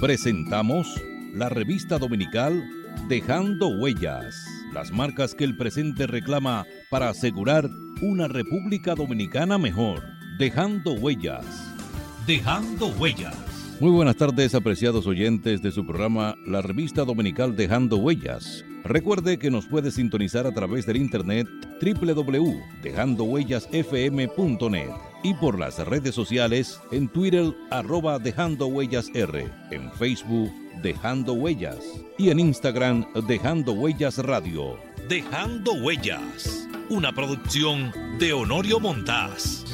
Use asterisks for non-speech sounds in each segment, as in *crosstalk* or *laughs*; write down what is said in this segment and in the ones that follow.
presentamos la revista dominical Dejando Huellas, las marcas que el presente reclama para asegurar una República Dominicana mejor. Dejando Huellas. Dejando Huellas. Muy buenas tardes, apreciados oyentes de su programa La Revista Dominical Dejando Huellas. Recuerde que nos puede sintonizar a través del internet www.dejandohuellasfm.net y por las redes sociales en Twitter arroba Dejando Huellas R, en Facebook Dejando Huellas y en Instagram Dejando Huellas Radio. Dejando Huellas, una producción de Honorio Montás,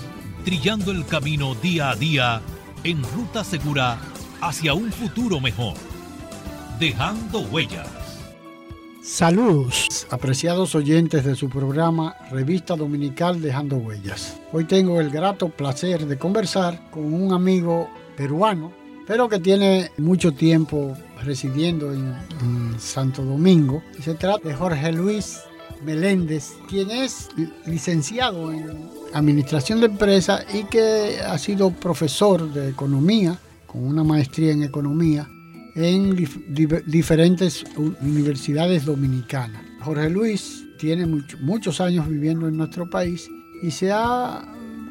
trillando el camino día a día en ruta segura hacia un futuro mejor. Dejando Huellas. Saludos, apreciados oyentes de su programa Revista Dominical Dejando Huellas. Hoy tengo el grato placer de conversar con un amigo peruano, pero que tiene mucho tiempo residiendo en, Santo Domingo. Se trata de Jorge Luis Meléndez, quien es licenciado en Administración de Empresas y que ha sido profesor de Economía, con una maestría en Economía en diferentes universidades dominicanas. Jorge Luis tiene muchos años viviendo en nuestro país y se ha,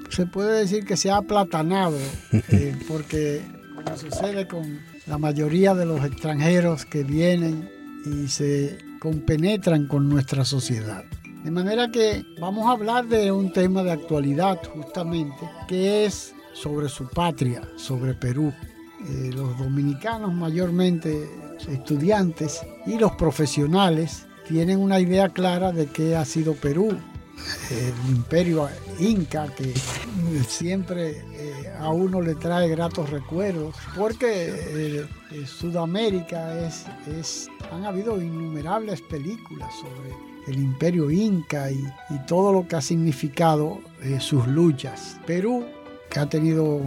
se puede decir que se ha aplatanado, eh, *laughs* porque como sucede con la mayoría de los extranjeros que vienen y se compenetran con nuestra sociedad. De manera que vamos a hablar de un tema de actualidad justamente, que es sobre su patria, sobre Perú. Eh, los dominicanos mayormente estudiantes y los profesionales tienen una idea clara de qué ha sido Perú, el imperio inca que siempre eh, a uno le trae gratos recuerdos, porque eh, Sudamérica es, es, han habido innumerables películas sobre el imperio inca y, y todo lo que ha significado sus luchas. Perú, que ha tenido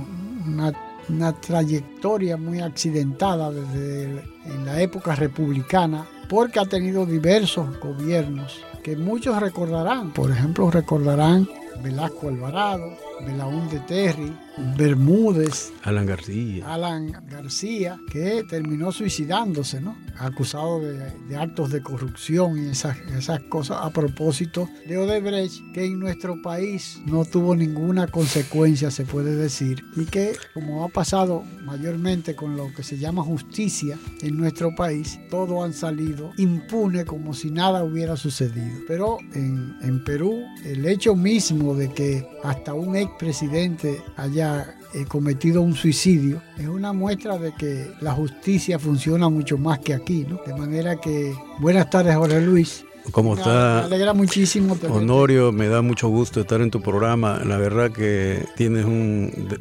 una una trayectoria muy accidentada desde en la época republicana, porque ha tenido diversos gobiernos que muchos recordarán. Por ejemplo, recordarán Velasco Alvarado, Belaúnde Terry, Bermúdez, Alan García. Alan García, que terminó suicidándose, ¿no? Acusado de, actos de corrupción y esas, esas cosas a propósito de Odebrecht, que en nuestro país no tuvo ninguna consecuencia, se puede decir, y que, como ha pasado mayormente con lo que se llama justicia en nuestro país, todo han salido impune como si nada hubiera sucedido. Pero en, en Perú, el hecho mismo de que hasta un expresidente haya eh, cometido un suicidio es una muestra de que la justicia funciona mucho más que aquí, ¿no? De manera que, buenas tardes, Jorge Luis. ¿Cómo está? Me alegra muchísimo. Honorio, me da mucho gusto estar en tu programa. La verdad que tienes un,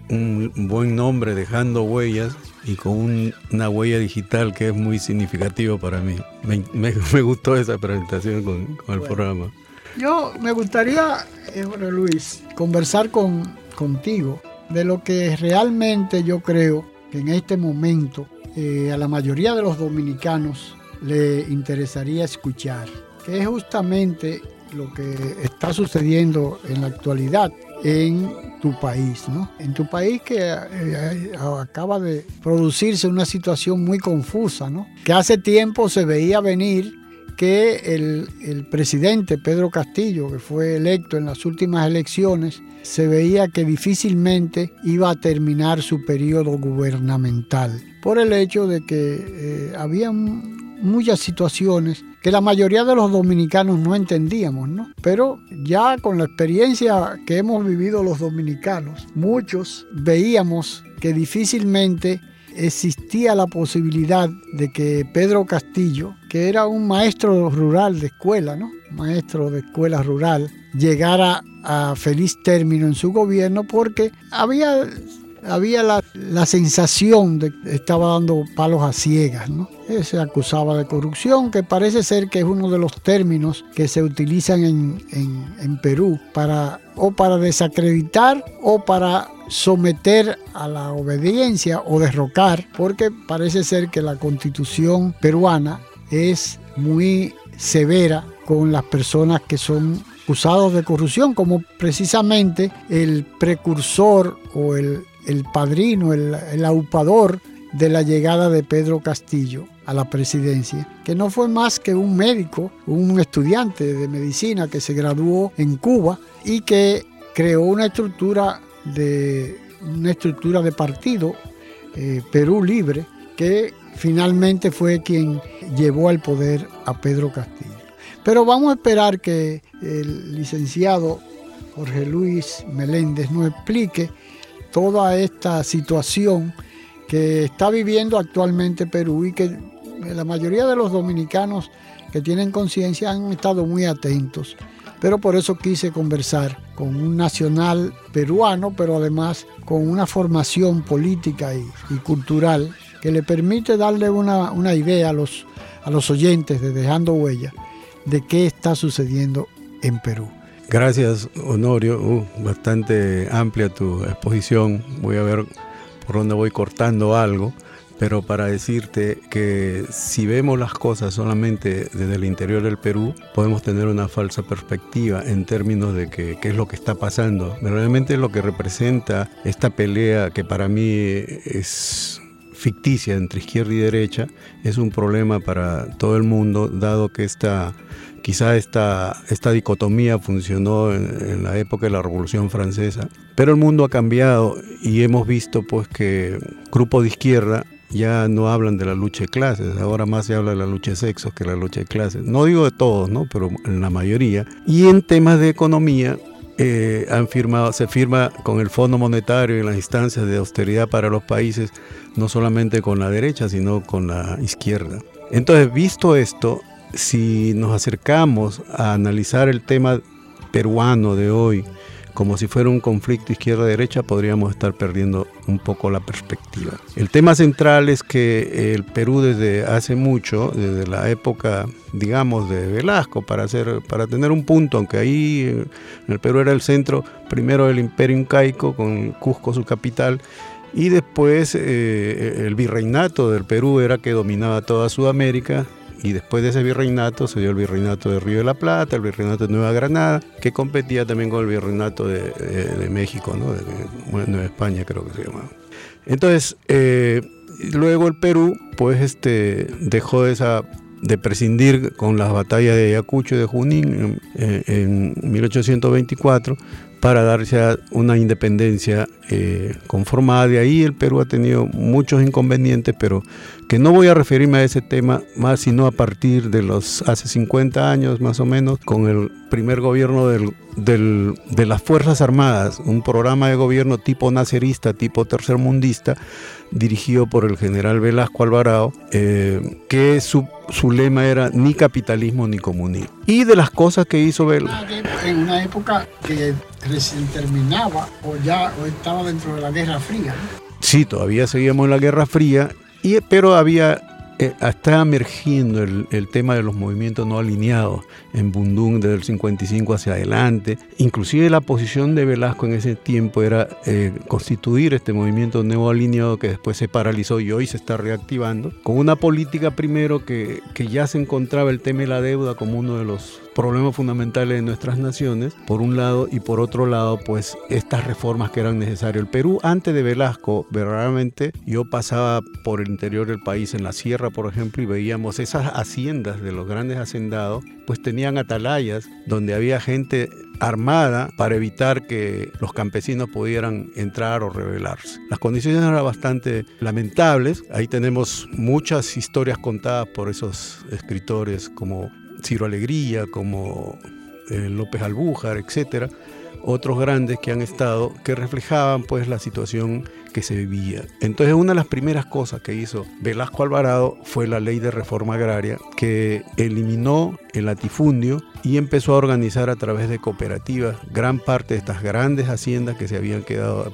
buen nombre, dejando huellas y con una huella digital que es muy significativo para mí. *laughs* Me, gustó esa presentación con, el programa. Yo me gustaría, eh, Jorge Luis, conversar con, contigo de lo que realmente yo creo que en este momento eh, a la mayoría de los dominicanos le interesaría escuchar, que es justamente lo que está sucediendo en la actualidad en tu país, ¿no? En tu país que eh, acaba de producirse una situación muy confusa, ¿no? Que hace tiempo se veía venir que el, presidente Pedro Castillo, que fue electo en las últimas elecciones, se veía que difícilmente iba a terminar su periodo gubernamental, por el hecho de que eh, había muchas situaciones que la mayoría de los dominicanos no entendíamos, ¿no? Pero ya con la experiencia que hemos vivido los dominicanos, muchos veíamos que difícilmente existía la posibilidad de que Pedro Castillo, que era un maestro rural de escuela, ¿no? Maestro de escuela rural, llegara a feliz término en su gobierno porque había, había la, sensación de que estaba dando palos a ciegas, ¿no? Se acusaba de corrupción, que parece ser que es uno de los términos que se utilizan en, en Perú para o para desacreditar o para someter a la obediencia o derrocar, porque parece ser que la constitución peruana es muy severa con las personas que son acusados de corrupción, como precisamente el precursor o el, padrino, el, aupador de la llegada de Pedro Castillo a la presidencia, que no fue más que un médico, un estudiante de medicina que se graduó en Cuba y que creó una estructura de una estructura de partido eh, Perú Libre que finalmente fue quien llevó al poder a Pedro Castillo. Pero vamos a esperar que el licenciado Jorge Luis Meléndez nos explique toda esta situación que está viviendo actualmente Perú y que la mayoría de los dominicanos que tienen conciencia han estado muy atentos. Pero por eso quise conversar con un nacional peruano, pero además con una formación política y, cultural que le permite darle una, idea a los, a los oyentes de Dejando Huella de qué está sucediendo en Perú. Gracias, Honorio. Uh, bastante amplia tu exposición. Voy a ver por dónde voy cortando algo pero para decirte que si vemos las cosas solamente desde el interior del Perú, podemos tener una falsa perspectiva en términos de qué es lo que está pasando. Realmente lo que representa esta pelea que para mí es ficticia entre izquierda y derecha es un problema para todo el mundo, dado que esta, quizá esta, esta dicotomía funcionó en, en, la época de la Revolución Francesa. Pero el mundo ha cambiado y hemos visto pues que grupos de izquierda ya no hablan de la lucha de clases, ahora más se habla de la lucha de sexos que la lucha de clases. No digo de todos, ¿no? pero en la mayoría. Y en temas de economía, eh, han firmado, se firma con el Fondo Monetario y las instancias de austeridad para los países, no solamente con la derecha, sino con la izquierda. Entonces, visto esto, si nos acercamos a analizar el tema peruano de hoy, como si fuera un conflicto izquierda-derecha, podríamos estar perdiendo un poco la perspectiva. El tema central es que el Perú desde hace mucho, desde la época, digamos, de Velasco, para, hacer, para tener un punto, aunque ahí en el Perú era el centro primero del imperio incaico, con Cusco su capital, y después eh, el virreinato del Perú era que dominaba toda Sudamérica, y después de ese virreinato se dio el virreinato de Río de la Plata, el virreinato de Nueva Granada, que competía también con el virreinato de, México, ¿no? de, Nueva España creo que se llamaba. Entonces, eh, luego el Perú, pues este, dejó de esa de prescindir con las batallas de Ayacucho y de Junín en, en 1824 para darse una independencia eh, conformada. De ahí el Perú ha tenido muchos inconvenientes, pero que no voy a referirme a ese tema más sino a partir de los hace 50 años más o menos, con el primer gobierno del, de las Fuerzas Armadas, un programa de gobierno tipo nacerista, tipo tercermundista, dirigido por el general Velasco Alvarado, eh, que su, su, lema era ni capitalismo ni comunismo. Y de las cosas que hizo Velasco... En una época que recién terminaba o ya o estaba dentro de la Guerra Fría. Sí, todavía seguíamos en la Guerra Fría, y, pero había eh, está emergiendo el, tema de los movimientos no alineados en Bundung desde el 55 hacia adelante. Inclusive la posición de Velasco en ese tiempo era eh, constituir este movimiento no alineado que después se paralizó y hoy se está reactivando, con una política primero que, que ya se encontraba el tema de la deuda como uno de los problemas fundamentales de nuestras naciones, por un lado, y por otro lado, pues estas reformas que eran necesarias. El Perú, antes de Velasco, verdaderamente, yo pasaba por el interior del país, en la sierra, por ejemplo, y veíamos esas haciendas de los grandes hacendados, pues tenían atalayas donde había gente armada para evitar que los campesinos pudieran entrar o rebelarse. Las condiciones eran bastante lamentables. Ahí tenemos muchas historias contadas por esos escritores como Ciro Alegría, como eh, López Albújar, etcétera, otros grandes que han estado, que reflejaban pues la situación que se vivía. Entonces una de las primeras cosas que hizo Velasco Alvarado fue la ley de reforma agraria que eliminó el latifundio y empezó a organizar a través de cooperativas gran parte de estas grandes haciendas que se habían quedado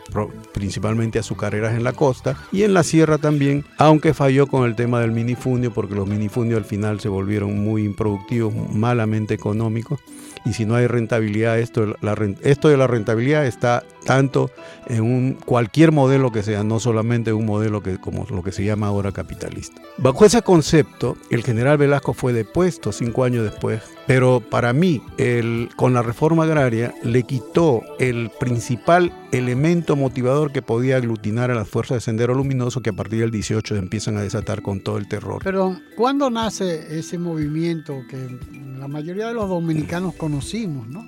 principalmente azucareras en la costa y en la sierra también, aunque falló con el tema del minifundio porque los minifundios al final se volvieron muy improductivos, malamente económicos y si no hay rentabilidad, esto, esto de la rentabilidad está tanto en un, cualquier modelo que sea, no solamente un modelo que, como lo que se llama ahora capitalista. Bajo ese concepto, el general Velasco fue depuesto cinco años después, pero para mí, con la reforma agraria, le quitó el principal elemento motivador que podía aglutinar a las fuerzas de Sendero Luminoso que a partir del 18 empiezan a desatar con todo el terror. Pero, ¿cuándo nace ese movimiento que la mayoría de los dominicanos conocimos, ¿no?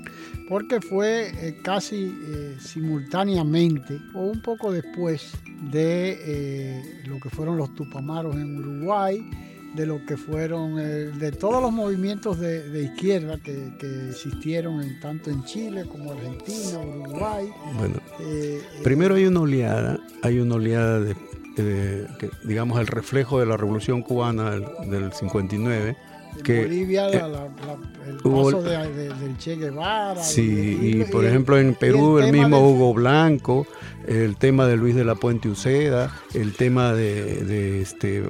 porque fue eh, casi eh, simultáneamente o un poco después de eh, lo que fueron los Tupamaros en Uruguay, de lo que fueron, de todos los movimientos de, izquierda que, existieron en, tanto en Chile como Argentina, Uruguay. Bueno, primero hay una oleada, hay una oleada de, digamos, el reflejo de la Revolución Cubana del, del 59 que Bolivia, eh, el paso del Che Guevara. Sí, y, por ejemplo en Perú el, mismo Hugo Blanco, el tema de Luis de la Puente Uceda, el tema de, de este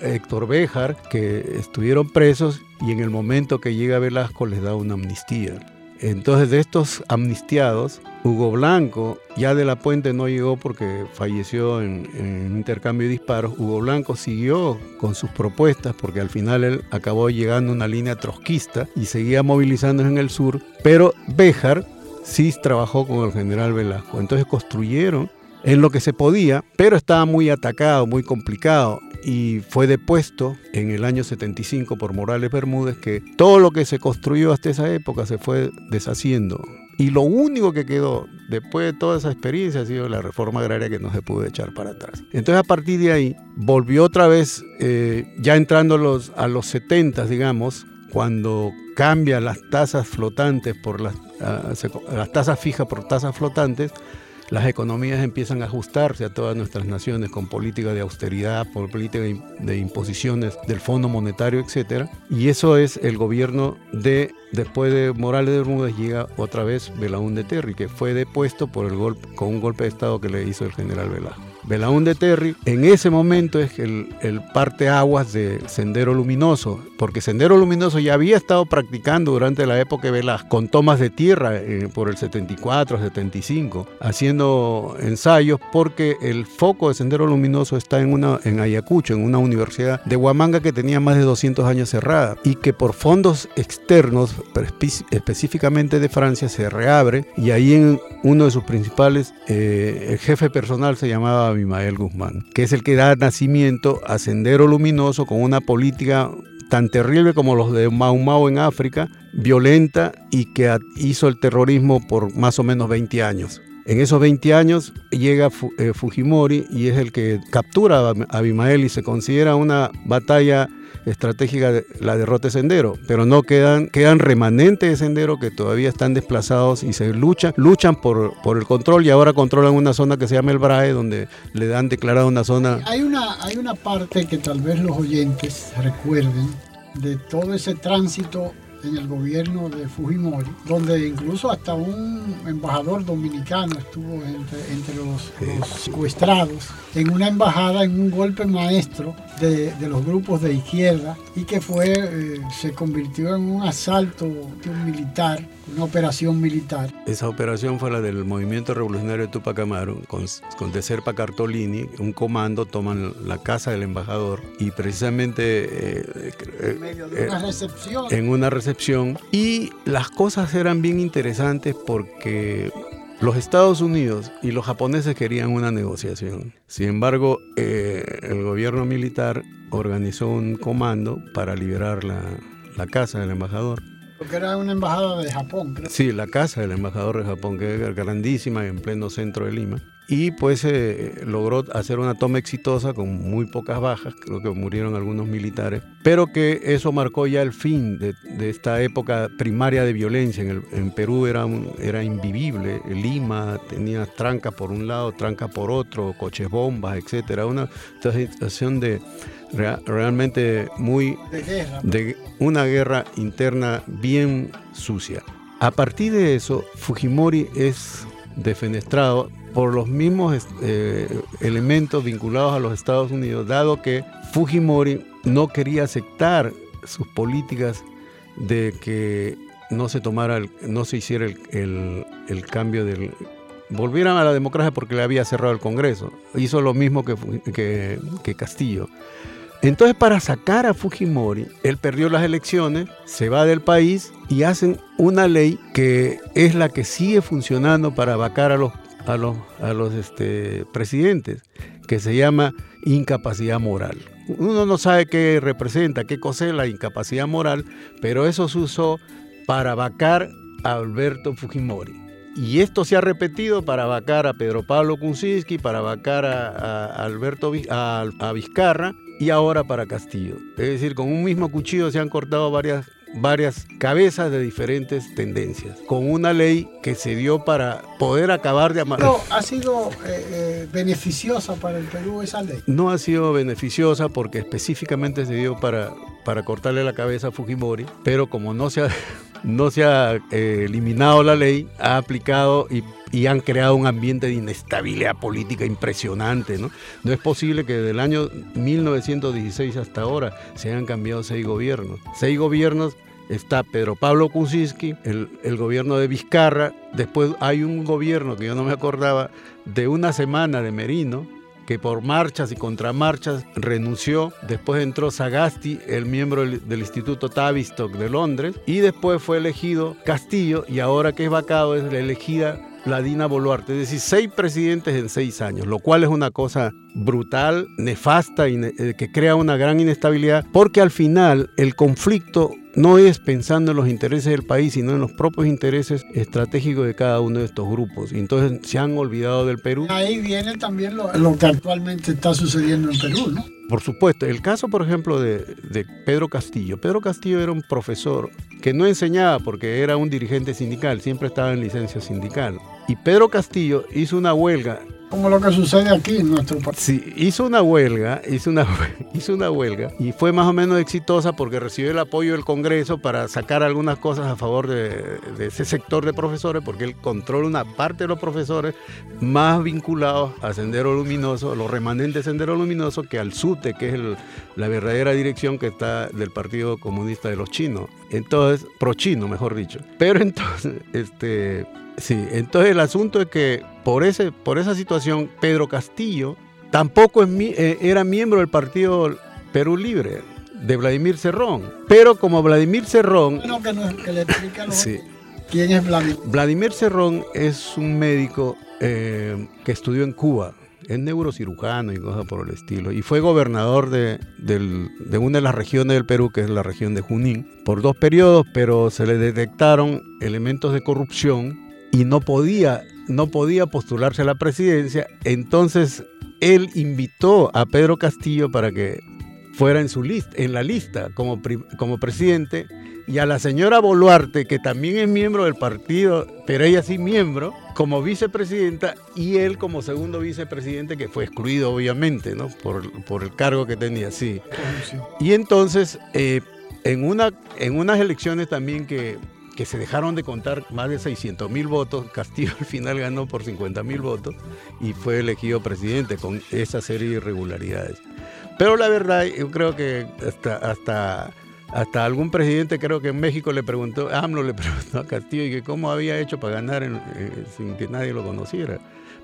Héctor Béjar, que estuvieron presos y en el momento que llega Velasco les da una amnistía. Entonces de estos amnistiados, Hugo Blanco, ya de la Puente no llegó porque falleció en, intercambio de disparos. Hugo Blanco siguió con sus propuestas porque al final él acabó llegando a una línea trotskista y seguía movilizándose en el sur. Pero Béjar sí trabajó con el general Velasco. Entonces construyeron en lo que se podía, pero estaba muy atacado, muy complicado y fue depuesto en el año 75 por Morales Bermúdez que todo lo que se construyó hasta esa época se fue deshaciendo. Y lo único que quedó después de toda esa experiencia ha sido la reforma agraria que no se pudo echar para atrás. Entonces a partir de ahí volvió otra vez, eh, ya entrando los, a los 70, digamos, cuando cambia las tasas flotantes por las, ah, las tasas fijas por tasas flotantes, las economías empiezan a ajustarse a todas nuestras naciones con política de austeridad, por de imposiciones del Fondo Monetario, etc. Y eso es el gobierno de, después de Morales de Bermúdez, llega otra vez Belaúnde Terry, que fue depuesto por el golpe, con un golpe de Estado que le hizo el general Velasco. Belaúnde Terry, en ese momento es el, el parteaguas de Sendero Luminoso, porque Sendero Luminoso ya había estado practicando durante la época de Velasco con tomas de tierra eh, por el 74, 75, haciendo ensayos porque el foco de Sendero Luminoso está en, una, en Ayacucho, en una universidad de Huamanga que tenía más de 200 años cerrada y que por fondos externos, específicamente de Francia, se reabre y ahí en uno de sus principales, eh, el jefe personal se llamaba Abimael Guzmán, que es el que da nacimiento a Sendero Luminoso con una política tan terrible como los de Mau Mau en África, violenta y que hizo el terrorismo por más o menos 20 años. En esos 20 años llega eh, Fujimori y es el que captura a Abimael y se considera una batalla estratégica la derrota de Sendero, pero no quedan, quedan remanentes de Sendero que todavía están desplazados y se luchan, luchan por, por el control y ahora controlan una zona que se llama el Brae, donde le dan declarado una zona... Hay una, hay una parte que tal vez los oyentes recuerden de todo ese tránsito en el gobierno de Fujimori, donde incluso hasta un embajador dominicano estuvo entre, los, secuestrados en una embajada en un golpe maestro de, los grupos de izquierda y que fue eh, se convirtió en un asalto militar una operación militar. Esa operación fue la del Movimiento Revolucionario de Tupac Amaru, con, con De Serpa Cartolini, un comando, toman la casa del embajador y precisamente... Eh, en medio de una recepción. En una recepción. Y las cosas eran bien interesantes porque los Estados Unidos y los japoneses querían una negociación. Sin embargo, eh, el gobierno militar organizó un comando para liberar la, la casa del embajador porque era una embajada de Japón, creo. Sí, la casa del embajador de Japón, que es grandísima en pleno centro de Lima. Y pues eh, logró hacer una toma exitosa con muy pocas bajas, creo que murieron algunos militares, pero que eso marcó ya el fin de, esta época primaria de violencia. En, el, en Perú era, era invivible, Lima tenía trancas por un lado, trancas por otro, coches bombas, etc. Una situación de, realmente muy de una guerra interna bien sucia. A partir de eso, Fujimori es defenestrado por los mismos eh, elementos vinculados a los Estados Unidos, dado que Fujimori no quería aceptar sus políticas de que no se tomara, no se hiciera el, cambio del... Volvieran a la democracia porque le había cerrado el Congreso. Hizo lo mismo que, que, que Castillo. Entonces, para sacar a Fujimori, él perdió las elecciones, se va del país y hacen una ley que es la que sigue funcionando para vacar a los, a los, a este, presidentes, que se llama incapacidad moral. Uno no sabe qué representa, qué cosa es la incapacidad moral, pero eso se usó para vacar a Alberto Fujimori. Y esto se ha repetido para vacar a Pedro Pablo Kuczynski, para vacar a, Alberto a, Vizcarra y ahora para Castillo. Es decir, con un mismo cuchillo se han cortado varias varias cabezas de diferentes tendencias, con una ley que se dio para poder acabar de amar. No, ¿Ha sido eh, eh, beneficiosa para el Perú esa ley? No ha sido beneficiosa porque específicamente se dio para, para cortarle la cabeza a Fujimori, pero como no se ha, *laughs* no se ha eh, eliminado la ley, ha aplicado y, y, han creado un ambiente de inestabilidad política impresionante. ¿no? no es posible que desde el año 1916 hasta ahora se hayan cambiado seis gobiernos. Seis gobiernos está Pedro Pablo Kuczynski, el, gobierno de Vizcarra, después hay un gobierno que yo no me acordaba de una semana de Merino, que por marchas y contramarchas renunció. Después entró Sagasti, el miembro del, Instituto Tavistock de Londres, y después fue elegido Castillo, y ahora que es vacado es la elegida la Dina Boluarte, es decir, seis presidentes en seis años, lo cual es una cosa brutal, nefasta y eh, que crea una gran inestabilidad, porque al final el conflicto no es pensando en los intereses del país, sino en los propios intereses estratégicos de cada uno de estos grupos. Y entonces se han olvidado del Perú. Ahí viene también lo, que actualmente está sucediendo en Perú, ¿no? Por supuesto, el caso, por ejemplo, de, de, Pedro Castillo. Pedro Castillo era un profesor que no enseñaba porque era un dirigente sindical, siempre estaba en licencia sindical. Y Pedro Castillo hizo una huelga como lo que sucede aquí en nuestro país. Sí, hizo una huelga, hizo una, *laughs* hizo una huelga y fue más o menos exitosa porque recibió el apoyo del Congreso para sacar algunas cosas a favor de, ese sector de profesores, porque él controla una parte de los profesores más vinculados a Sendero Luminoso, los remanentes de Sendero Luminoso, que al SUTE, que es la verdadera dirección que está del Partido Comunista de los Chinos. Entonces, pro chino, mejor dicho. Pero entonces, este Sí, entonces el asunto es que por, ese, por esa situación, Pedro Castillo tampoco es, eh, era miembro del partido Perú Libre, de Vladimir Cerrón. Pero como Vladimir Cerrón... No, que, no, que le explica ¿Quién es Vladimir? Vladimir Cerrón es un médico eh, que estudió en Cuba, es neurocirujano y cosas por el estilo, y fue gobernador de, de, una de las regiones del Perú, que es la región de Junín, por dos periodos, pero se le detectaron elementos de corrupción y no podía, no podía postularse a la presidencia, entonces él invitó a Pedro Castillo para que fuera en, su lista, en la lista como, como presidente y a la señora Boluarte, que también es miembro del partido, pero ella sí miembro, como vicepresidenta y él como segundo vicepresidente, que fue excluido obviamente, ¿no? Por, por el cargo que tenía, sí. Y entonces, eh, en, una, en unas elecciones también que que se dejaron de contar más de 600 mil votos. Castillo al final ganó por 50 mil votos y fue elegido presidente con esa serie de irregularidades. Pero la verdad, yo creo que hasta, hasta, hasta algún presidente, creo que en México le preguntó, AMLO le preguntó a Castillo y que cómo había hecho para ganar eh, sin que nadie lo conociera.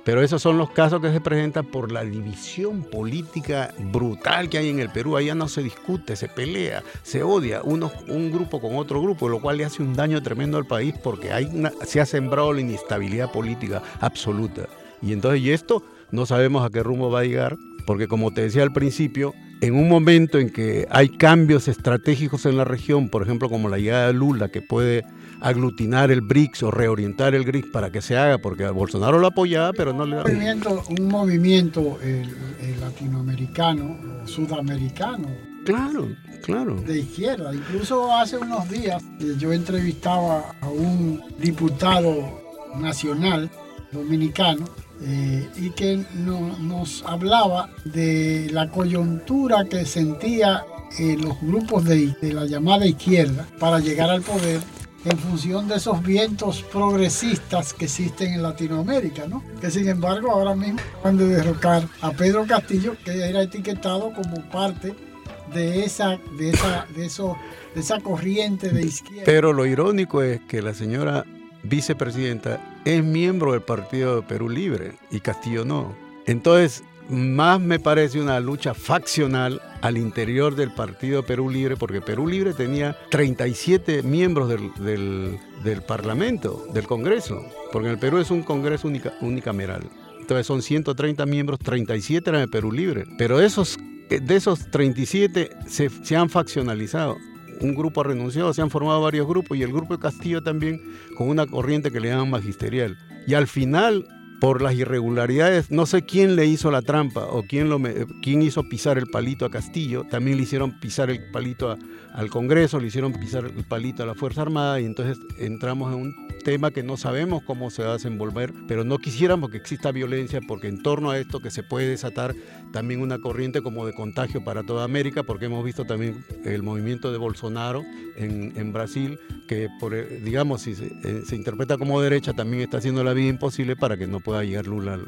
Pero esos son los casos que se presentan por la división política brutal que hay en el Perú. Allá no se discute, se pelea, se odia uno, un grupo con otro grupo, lo cual le hace un daño tremendo al país porque hay se ha sembrado la inestabilidad política absoluta. Y entonces, y esto no sabemos a qué rumbo va a llegar, porque como te decía al principio, en un momento en que hay cambios estratégicos en la región, por ejemplo, como la llegada de Lula, que puede aglutinar el BRICS o reorientar el BRICS para que se haga, porque Bolsonaro lo apoyaba, pero no le da. Un movimiento, un movimiento el, latinoamericano, sudamericano. Claro, claro. De izquierda. Incluso hace unos días eh, yo entrevistaba a un diputado nacional dominicano eh, y que nos hablaba de la coyuntura que sentía eh, los grupos de, de la llamada izquierda para llegar al poder en función de esos vientos progresistas que existen en Latinoamérica, ¿no? Que sin embargo ahora mismo van de derrocar a Pedro Castillo, que era etiquetado como parte de esa, de esa, de eso, de esa corriente de izquierda. Pero lo irónico es que la señora vicepresidenta es miembro del Partido de Perú Libre y Castillo no. Entonces, más me parece una lucha faccional al interior del Partido Perú Libre, porque Perú Libre tenía 37 miembros del, del, Parlamento, del Congreso, porque en el Perú es un Congreso unicameral. Entonces son 130 miembros, 37 eran de Perú Libre, pero esos, de esos 37 se, se han faccionalizado un grupo ha renunciado, se han formado varios grupos y el grupo de Castillo también con una corriente que le llaman magisterial. Y al final por las irregularidades, no sé quién le hizo la trampa o quién, lo, quién hizo pisar el palito a Castillo, también le hicieron pisar el palito al Congreso, le hicieron pisar el palito a la Fuerza Armada y entonces entramos en un tema que no sabemos cómo se va a desenvolver, pero no quisiéramos que exista violencia porque en torno a esto que se puede desatar también una corriente como de contagio para toda América, porque hemos visto también el movimiento de Bolsonaro en, en Brasil, que por, digamos, si se, eh, se, interpreta como derecha, también está haciendo la vida imposible para que no pueda llegar Lula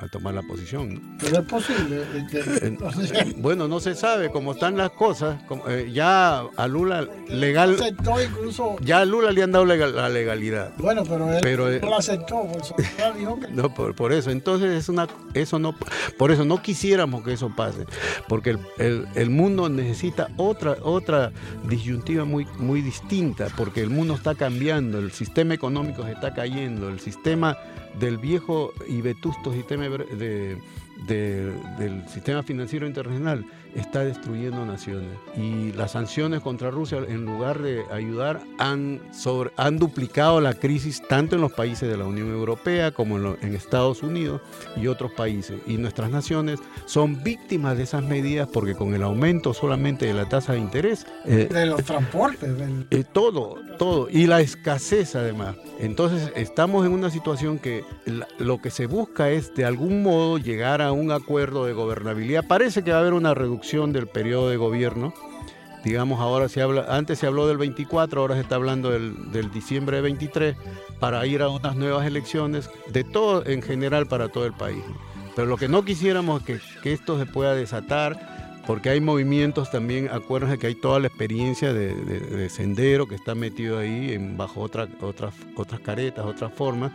a, tomar la posición. Pero es posible. Eh, bueno, no se sabe cómo están las cosas. Eh, ya a Lula legal... Incluso... Ya a Lula le han dado la legalidad. Bueno, pero él no lo aceptó. Dijo que... No, por, por, eso. Entonces es una... Eso no... Por eso no quisiéramos que eso pase, porque el, mundo necesita otra, otra disyuntiva muy, muy distinta, porque el mundo está cambiando, el sistema económico se está cayendo, el sistema del viejo y vetusto sistema de, del sistema financiero internacional está destruyendo naciones. Y las sanciones contra Rusia, en lugar de ayudar, han, sobre, han duplicado la crisis tanto en los países de la Unión Europea como en, Estados Unidos y otros países. Y nuestras naciones son víctimas de esas medidas porque con el aumento solamente de la tasa de interés... Eh, de los transportes. Eh, todo, todo. Y la escasez además. Entonces estamos en una situación que lo que se busca es de algún modo llegar a un acuerdo de gobernabilidad. Parece que va a haber una reducción del periodo de gobierno. Digamos, ahora se habla, antes se habló del 24, ahora se está hablando del, diciembre de 23 para ir a unas nuevas elecciones, de todo en general para todo el país. Pero lo que no quisiéramos es que, esto se pueda desatar porque hay movimientos también, acuérdense que hay toda la experiencia de, sendero que está metido ahí en, bajo otra, otras, otras caretas, otras formas,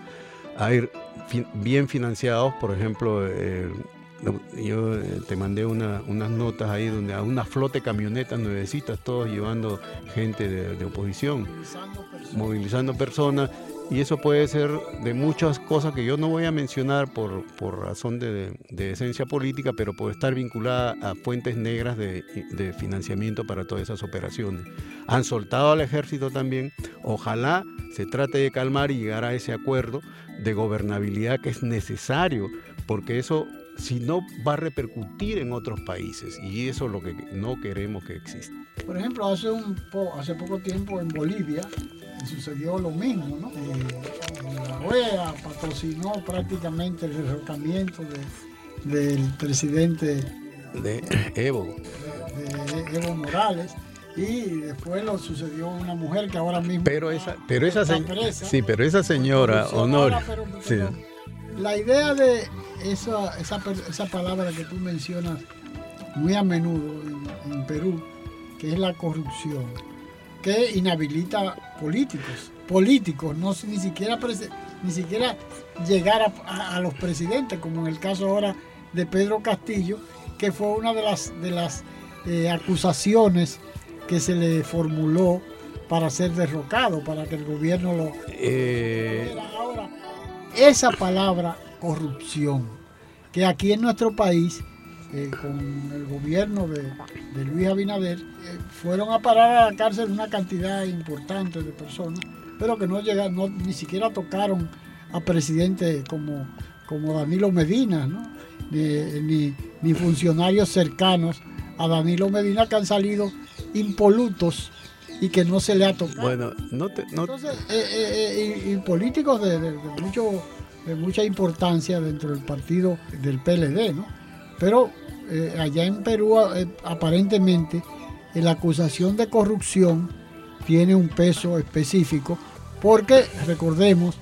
hay bien financiados, por ejemplo, yo eh, te mandé unas notas ahí donde a una flote camionetas nuevecitas, todos llevando gente de, oposición, movilizando personas y eso puede ser de muchas cosas que yo no voy a mencionar por, razón de, esencia política, pero puede estar vinculada a fuentes negras de, financiamiento para todas esas operaciones. Han soltado al ejército también. Ojalá se trate de calmar y llegar a ese acuerdo de gobernabilidad que es necesario, porque eso si no va a repercutir en otros países y eso es lo que no queremos que exista. Por ejemplo, hace, un hace poco tiempo en Bolivia sucedió lo mismo, ¿no? Eh, la OEA patrocinó prácticamente el derrocamiento del presidente de Evo. De, Evo Morales y después lo sucedió una mujer que ahora mismo pero esa pero esa sí pero esa señora honor la idea de esa, esa, esa, palabra que tú mencionas muy a menudo en Perú que es la corrupción que inhabilita políticos, políticos, no ni siquiera ni siquiera llegar a, los presidentes, como en el caso ahora de Pedro Castillo, que fue una de las de las eh, acusaciones que se le formuló para ser derrocado, para que el gobierno lo eh... ahora esa palabra corrupción, que aquí en nuestro país eh, con el gobierno de, Luis Abinader, eh, fueron a parar a la cárcel una cantidad importante de personas, pero que no llegaron, no, ni siquiera tocaron a presidentes como, como Danilo Medina, ni, ni, funcionarios cercanos a Danilo Medina que han salido impolutos y que no se le ha tocado. Bueno, no te, Entonces, eh, y, políticos de, de, mucho, de mucha importancia dentro del partido del PLD, ¿no? Pero eh, allá en Perú eh, aparentemente la acusación de corrupción tiene un peso específico porque recordemos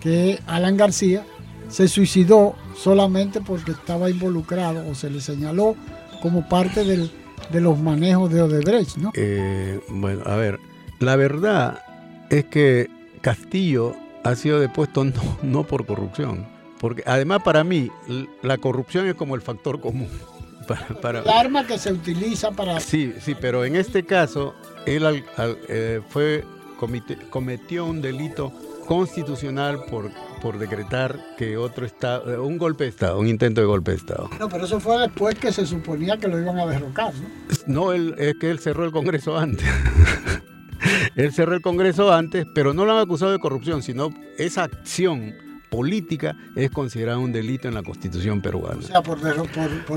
que Alan García se suicidó solamente porque estaba involucrado o se le señaló como parte del, de los manejos de Odebrecht, ¿no? Eh, bueno, a ver, la verdad es que Castillo ha sido depuesto no, no por corrupción, porque además para mí la corrupción es como el factor común. *laughs* Para, el arma que se utiliza para... Sí, sí, pero en este caso él eh, fue, cometió un delito constitucional por, por decretar que otro Estado, un golpe de Estado, un intento de golpe de Estado. No, pero eso fue después que se suponía que lo iban a derrocar, ¿no? No, él, es que él cerró el Congreso antes. *laughs* él cerró el Congreso antes, pero no lo han acusado de corrupción, sino esa acción política es considerada un delito en la Constitución peruana. O sea, por,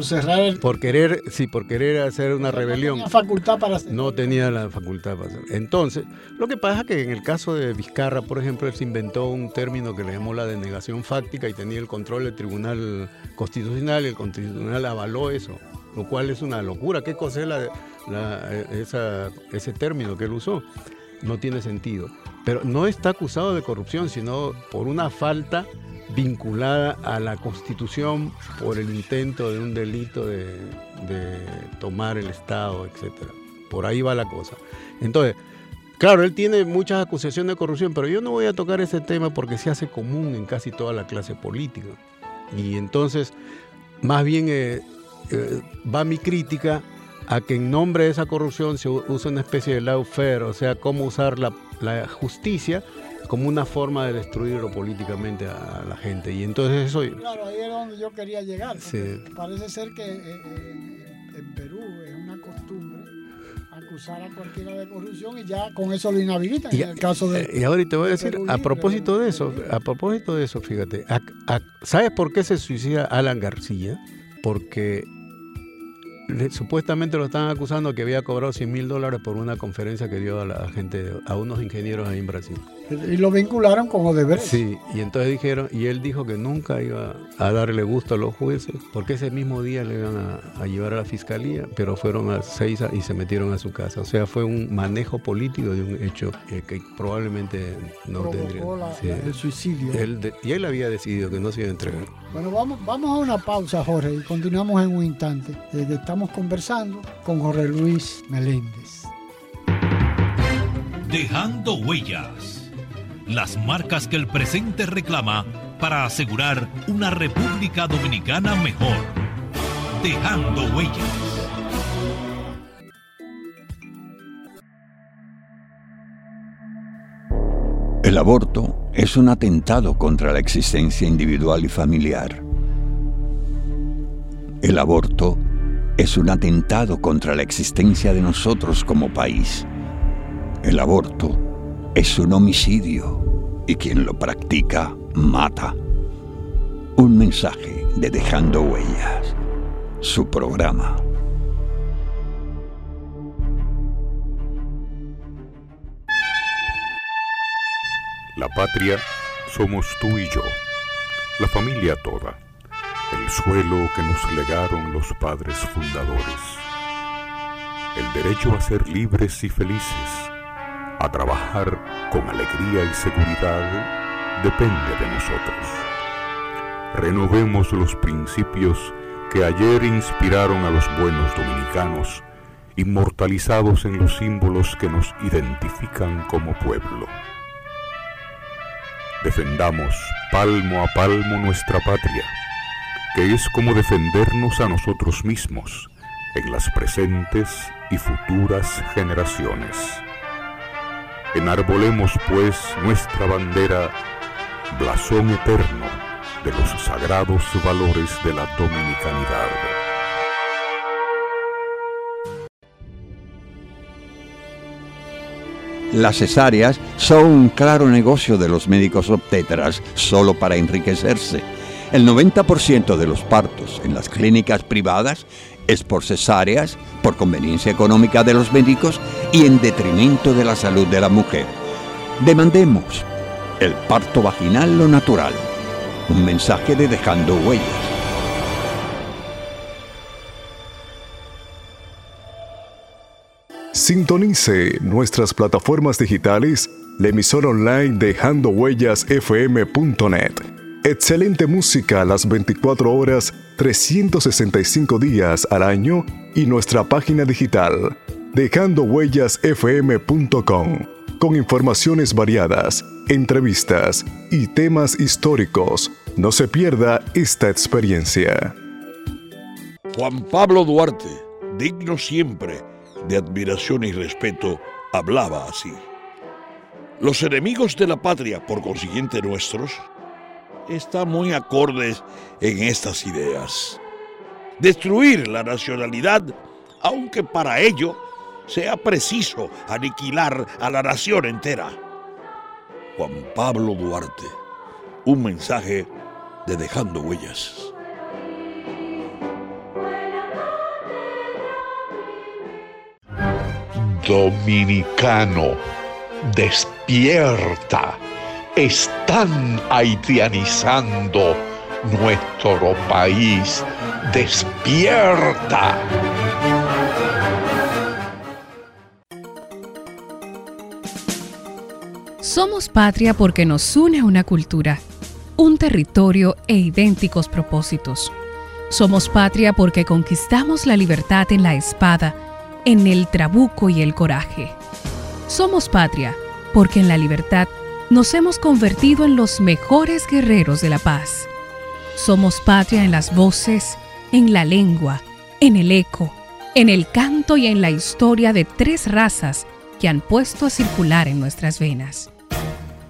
cerrar el... Por querer, sí, por querer hacer una rebelión. No tenía facultad para hacer. No tenía la facultad para hacer. Entonces, lo que pasa es que en el caso de Vizcarra, por ejemplo, él se inventó un término que le llamó la denegación fáctica y tenía el control del Tribunal Constitucional y el Constitucional avaló eso, lo cual es una locura. ¿Qué cosa es ese término que él usó? No tiene sentido pero no está acusado de corrupción, sino por una falta vinculada a la Constitución por el intento de un delito de, tomar el Estado, etc. Por ahí va la cosa. Entonces, claro, él tiene muchas acusaciones de corrupción, pero yo no voy a tocar ese tema porque se hace común en casi toda la clase política. Y entonces, más bien eh, eh, va mi crítica a que en nombre de esa corrupción se usa una especie de lawfare, o sea, cómo usar la la justicia como una forma de destruirlo políticamente a la gente. Y entonces eso... Claro, ahí es donde yo quería llegar. Parece ser que eh, eh, en Perú es una costumbre acusar a cualquiera de corrupción y ya con eso lo inhabilitan. Y, en el caso de, y ahora te voy a decir, a propósito de eso, a propósito de eso, fíjate, ¿sabes por qué se suicida Alan García? Porque supuestamente lo están acusando que había cobrado 100 mil dólares por una conferencia que dio a la gente, a unos ingenieros ahí en Brasil. Y lo vincularon con Odebrecht. Sí, y entonces dijeron, y él dijo que nunca iba a darle gusto a los jueces, porque ese mismo día le iban a, llevar a la fiscalía, pero fueron a seis y se metieron a su casa. O sea, fue un manejo político de un hecho eh, que probablemente no tendría. el suicidio. y él había decidido que no se iba a entregar. Bueno, vamos, vamos a una pausa, Jorge, y continuamos en un instante. Desde estamos conversando con Jorge Luis Meléndez. Dejando huellas las marcas que el presente reclama para asegurar una República Dominicana mejor. Dejando huellas. El aborto es un atentado contra la existencia individual y familiar. El aborto es un atentado contra la existencia de nosotros como país. El aborto es un homicidio y quien lo practica mata. Un mensaje de Dejando Huellas, su programa. La patria somos tú y yo, la familia toda, el suelo que nos legaron los padres fundadores, el derecho a ser libres y felices a trabajar con alegría y seguridad depende de nosotros. Renovemos los principios que ayer inspiraron a los buenos dominicanos, inmortalizados en los símbolos que nos identifican como pueblo. Defendamos palmo a palmo nuestra patria, que es como defendernos a nosotros mismos en las presentes y futuras generaciones. Enarbolemos pues nuestra bandera, blasón eterno de los sagrados valores de la dominicanidad. Las cesáreas son un claro negocio de los médicos obstetras solo para enriquecerse. El 90% de los partos en las clínicas privadas es por cesáreas, por conveniencia económica de los médicos y en detrimento de la salud de la mujer. Demandemos el parto vaginal lo natural. Un mensaje de dejando huellas. Sintonice nuestras plataformas digitales, la emisora online dejando huellas fm.net. Excelente música a las 24 horas 365 días al año y nuestra página digital dejandohuellasfm.com con informaciones variadas, entrevistas y temas históricos. No se pierda esta experiencia. Juan Pablo Duarte, digno siempre de admiración y respeto, hablaba así. Los enemigos de la patria, por consiguiente nuestros, están muy acordes en estas ideas. Destruir la nacionalidad, aunque para ello sea preciso aniquilar a la nación entera. Juan Pablo Duarte, un mensaje de Dejando Huellas. Dominicano, despierta. Están haitianizando nuestro país. Despierta. Somos patria porque nos une una cultura, un territorio e idénticos propósitos. Somos patria porque conquistamos la libertad en la espada, en el trabuco y el coraje. Somos patria porque en la libertad nos hemos convertido en los mejores guerreros de la paz. Somos patria en las voces, en la lengua, en el eco, en el canto y en la historia de tres razas que han puesto a circular en nuestras venas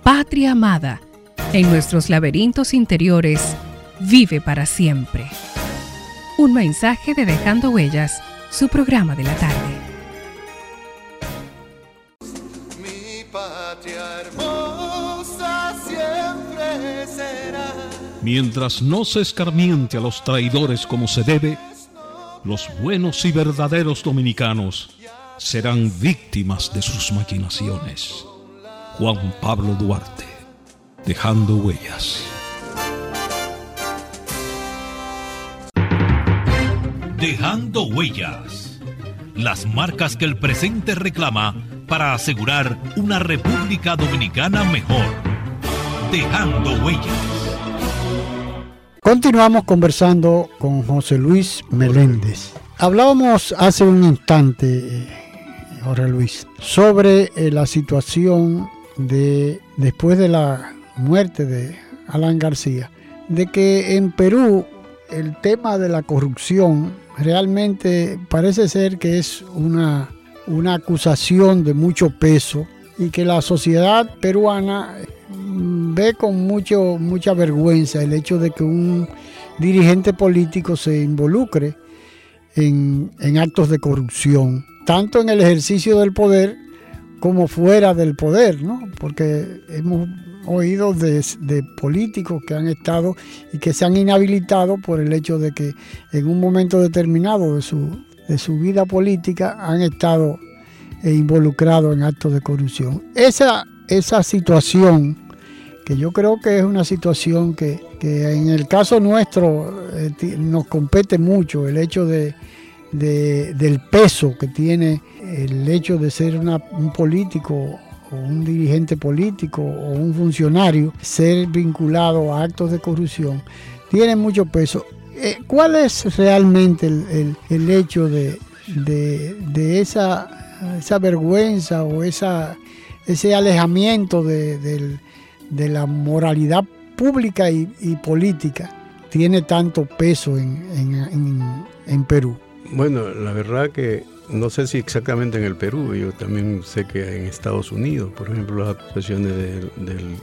patria amada, en nuestros laberintos interiores, vive para siempre. Un mensaje de Dejando Huellas, su programa de la tarde. Mientras no se escarmiente a los traidores como se debe, los buenos y verdaderos dominicanos serán víctimas de sus maquinaciones. Juan Pablo Duarte, dejando huellas. Dejando huellas. Las marcas que el presente reclama para asegurar una República Dominicana mejor. Dejando huellas. Continuamos conversando con José Luis Meléndez. Hablábamos hace un instante, Jorge Luis, sobre eh, la situación de después de la muerte de Alan García, de que en Perú el tema de la corrupción realmente parece ser que es una, una acusación de mucho peso y que la sociedad peruana ve con mucho, mucha vergüenza el hecho de que un dirigente político se involucre en, en actos de corrupción, tanto en el ejercicio del poder como fuera del poder, ¿no? Porque hemos oído de, políticos que han estado y que se han inhabilitado por el hecho de que en un momento determinado de su, de su vida política han estado eh, involucrados en actos de corrupción. Esa, esa situación, que yo creo que es una situación que, en el caso nuestro eh, nos compete mucho, el hecho de, del peso que tiene el hecho de ser un político o un dirigente político o un funcionario, ser vinculado a actos de corrupción, tiene mucho peso. Eh, ¿Cuál es realmente el, hecho de, esa, esa, vergüenza o esa, ese alejamiento de, la moralidad pública y, política? Tiene tanto peso en Perú. Bueno, la verdad que no sé si exactamente en el Perú, yo también sé que en Estados Unidos, por ejemplo, las acusaciones del,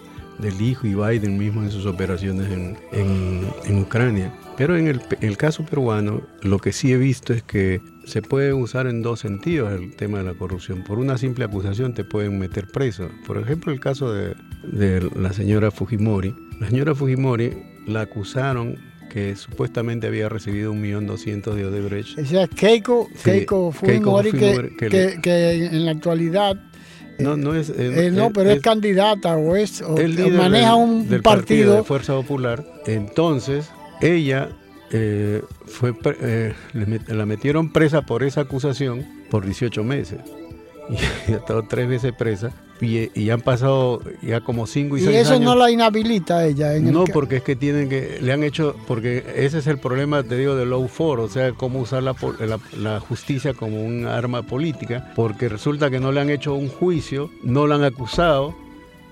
hijo y Biden mismo en sus operaciones en, Ucrania. Pero en el, caso peruano, lo que sí he visto es que se puede usar en dos sentidos el tema de la corrupción. Por una simple acusación te pueden meter preso. Por ejemplo, el caso de, de la señora Fujimori. La señora Fujimori la acusaron que supuestamente había recibido un millón doscientos de Odebrecht. O sea, Keiko, Keiko Fujimori, que, que, en la actualidad no, no es. Eh, no, pero es, candidata o es. O, maneja un partido. de Fuerza Popular. Entonces, ella eh, fue. Eh, la metieron presa por esa acusación por 18 meses. *laughs* Y ha estado tres veces presa y, han pasado ya como 5 y 6 años. ¿Y eso no la inhabilita ella? no, porque es que tienen que, le han hecho, porque ese es el problema, te digo, de low for, o sea, cómo usar la, la, justicia como un arma política, porque resulta que no le han hecho un juicio, no la han acusado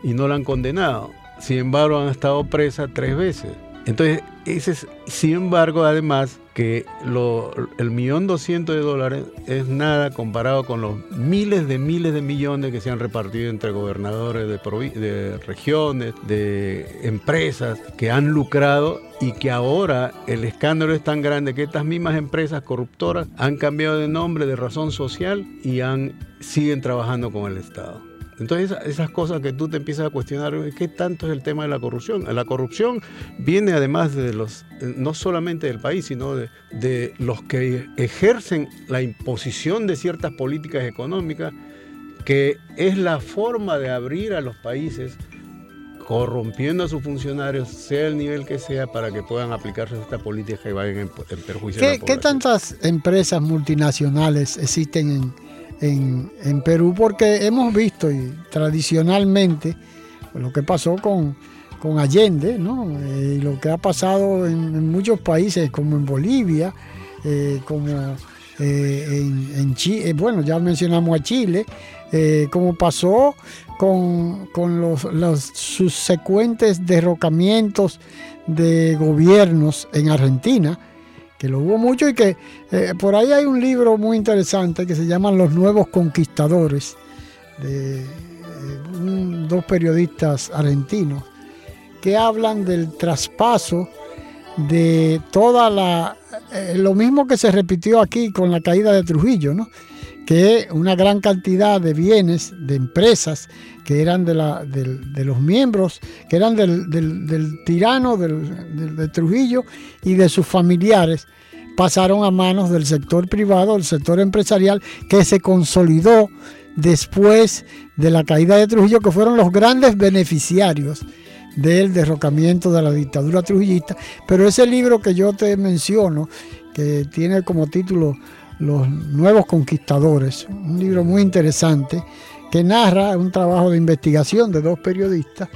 y no la han condenado. Sin embargo, han estado presa tres veces. Entonces, ese es, sin embargo, además, que lo, el millón doscientos de dólares es nada comparado con los miles de miles de millones que se han repartido entre gobernadores de, de regiones, de empresas que han lucrado y que ahora el escándalo es tan grande que estas mismas empresas corruptoras han cambiado de nombre, de razón social y han, siguen trabajando con el Estado. Entonces esas cosas que tú te empiezas a cuestionar, ¿qué tanto es el tema de la corrupción? La corrupción viene además de los, no solamente del país, sino de, de los que ejercen la imposición de ciertas políticas económicas, que es la forma de abrir a los países corrompiendo a sus funcionarios, sea el nivel que sea, para que puedan aplicarse esta política y vayan en, perjuicio de la ¿Qué tantas empresas multinacionales existen en, en, Perú, porque hemos visto y tradicionalmente lo que pasó con, con Allende, ¿no? Eh, y lo que ha pasado en, muchos países, como en Bolivia, eh, como eh, en, Chile, bueno, ya mencionamos a Chile, como pasó con, con los, los, subsecuentes derrocamientos de gobiernos en Argentina, que lo hubo mucho y que eh, por ahí hay un libro muy interesante que se llama Los Nuevos Conquistadores, de eh, dos periodistas argentinos, que hablan del traspaso de toda la... Eh, lo mismo que se repitió aquí con la caída de Trujillo, ¿no? Que una gran cantidad de bienes, de empresas que eran de, la, de los miembros, que eran del, del, tirano de Trujillo y de sus familiares, pasaron a manos del sector privado, del sector empresarial, que se consolidó después de la caída de Trujillo, que fueron los grandes beneficiarios del derrocamiento de la dictadura trujillista. Pero ese libro que yo te menciono, que tiene como título Los Nuevos Conquistadores, un libro muy interesante, que narra un trabajo de investigación de dos periodistas,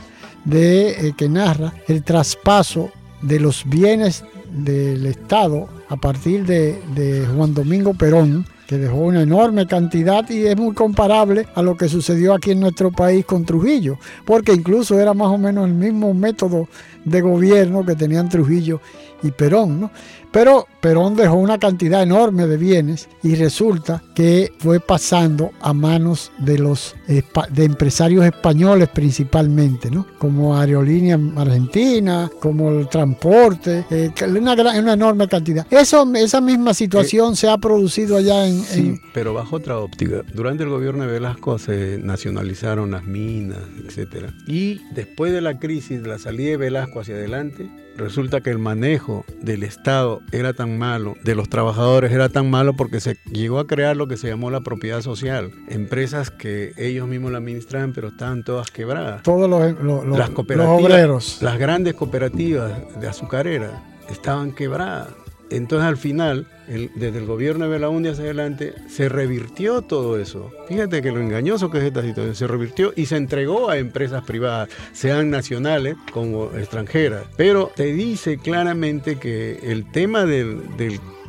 de, eh, que narra el traspaso de los bienes del Estado a partir de, de Juan Domingo Perón, que dejó una enorme cantidad y es muy comparable a lo que sucedió aquí en nuestro país con Trujillo, porque incluso era más o menos el mismo método de gobierno que tenían Trujillo y Perón, ¿no? Pero Perón dejó una cantidad enorme de bienes y resulta que fue pasando a manos de los de empresarios españoles principalmente, ¿no? Como Aerolínea Argentina, como el transporte, eh, una, una, enorme cantidad. Eso, esa misma situación se ha producido allá en, sí, pero bajo otra óptica. Durante el gobierno de Velasco se nacionalizaron las minas, etcétera. Y después de la crisis, de la salida de Velasco hacia adelante, resulta que el manejo del Estado era tan malo, de los trabajadores era tan malo porque se llegó a crear lo que se llamó la propiedad social. Empresas que ellos mismos la administraban, pero estaban todas quebradas. Todos los, las obreros. Las grandes cooperativas de azucareras estaban quebradas. Entonces al final, desde el gobierno de Belaúnde hacia adelante, se revirtió todo eso. Fíjate que lo engañoso que es esta situación, se revirtió y se entregó a empresas privadas, sean nacionales como extranjeras. Pero te dice claramente que el tema del,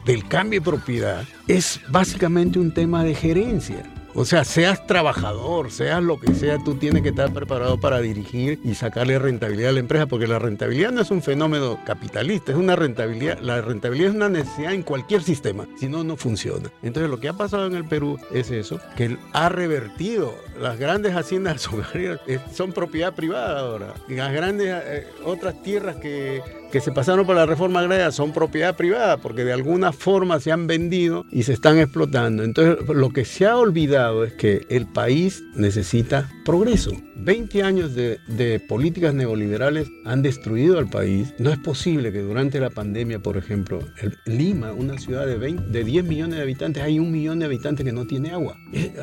del cambio de propiedad es básicamente un tema de gerencia. O sea, seas trabajador, seas lo que sea, tú tienes que estar preparado para dirigir y sacarle rentabilidad a la empresa, porque la rentabilidad no es un fenómeno capitalista, es una rentabilidad. La rentabilidad es una necesidad en cualquier sistema, si no, no funciona. Entonces, lo que ha pasado en el Perú es eso, que ha revertido las grandes haciendas *laughs* azucareras, son propiedad privada ahora, las grandes eh, otras tierras que que se pasaron por la reforma agraria son propiedad privada porque de alguna forma se han vendido y se están explotando. Entonces lo que se ha olvidado es que el país necesita progreso. 20 años de, políticas neoliberales han destruido al país. No es posible que durante la pandemia, por ejemplo, Lima, una ciudad de, 20, de 10 millones de habitantes, hay un millón de habitantes que no tiene agua. Eh,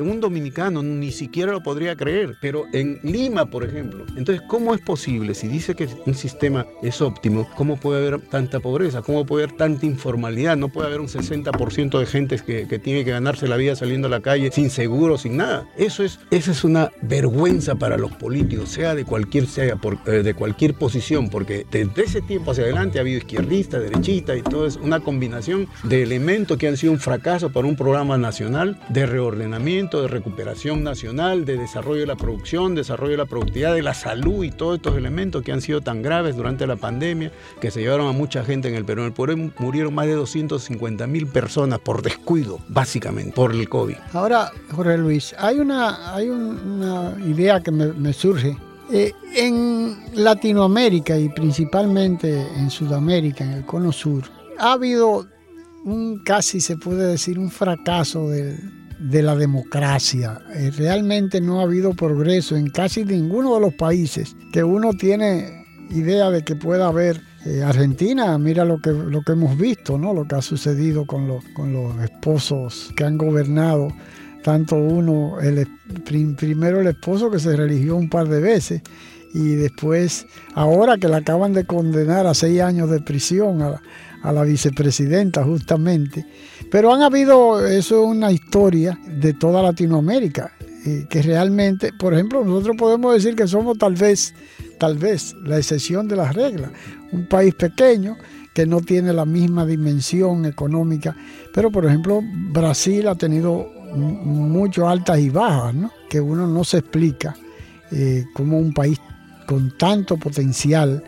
un dominicano ni siquiera lo podría creer, pero en Lima, por ejemplo. Entonces, ¿cómo es posible si dice que un sistema es óptimo, cómo puede haber tanta pobreza? ¿Cómo puede haber tanta informalidad? No puede haber un 60% de gente que, tiene que ganarse la vida saliendo a la calle sin seguro, sin nada. Eso es, ese es una vergüenza para los políticos, sea de cualquier, sea eh, de cualquier posición, porque desde ese tiempo hacia adelante ha habido izquierdistas, derechistas y todo es una combinación de elementos que han sido un fracaso para un programa nacional de reordenamiento, de recuperación nacional, de desarrollo de la producción, desarrollo de la productividad, de la salud y todos estos elementos que han sido tan graves durante la pandemia, que se llevaron a mucha gente en el Perú. En el Perú murieron más de 250 mil personas por descuido, básicamente, por el COVID. Ahora, Jorge Luis, hay una, hay una idea que me, surge. Eh, en Latinoamérica y principalmente en Sudamérica, en el Cono Sur, ha habido un casi se puede decir un fracaso de, la democracia. Eh, realmente no ha habido progreso en casi ninguno de los países que uno tiene idea de que pueda haber. Eh, Argentina, mira lo que, lo que hemos visto, ¿no? lo que ha sucedido con, con los esposos que han gobernado tanto uno, el, primero el esposo que se religió un par de veces y después, ahora que le acaban de condenar a seis años de prisión a, la vicepresidenta justamente. Pero han habido, eso es una historia de toda Latinoamérica, eh, que realmente, por ejemplo, nosotros podemos decir que somos tal vez, tal vez la excepción de las reglas. Un país pequeño que no tiene la misma dimensión económica, pero por ejemplo Brasil ha tenido mucho altas y bajas, ¿no? que uno no se explica eh, como un país con tanto potencial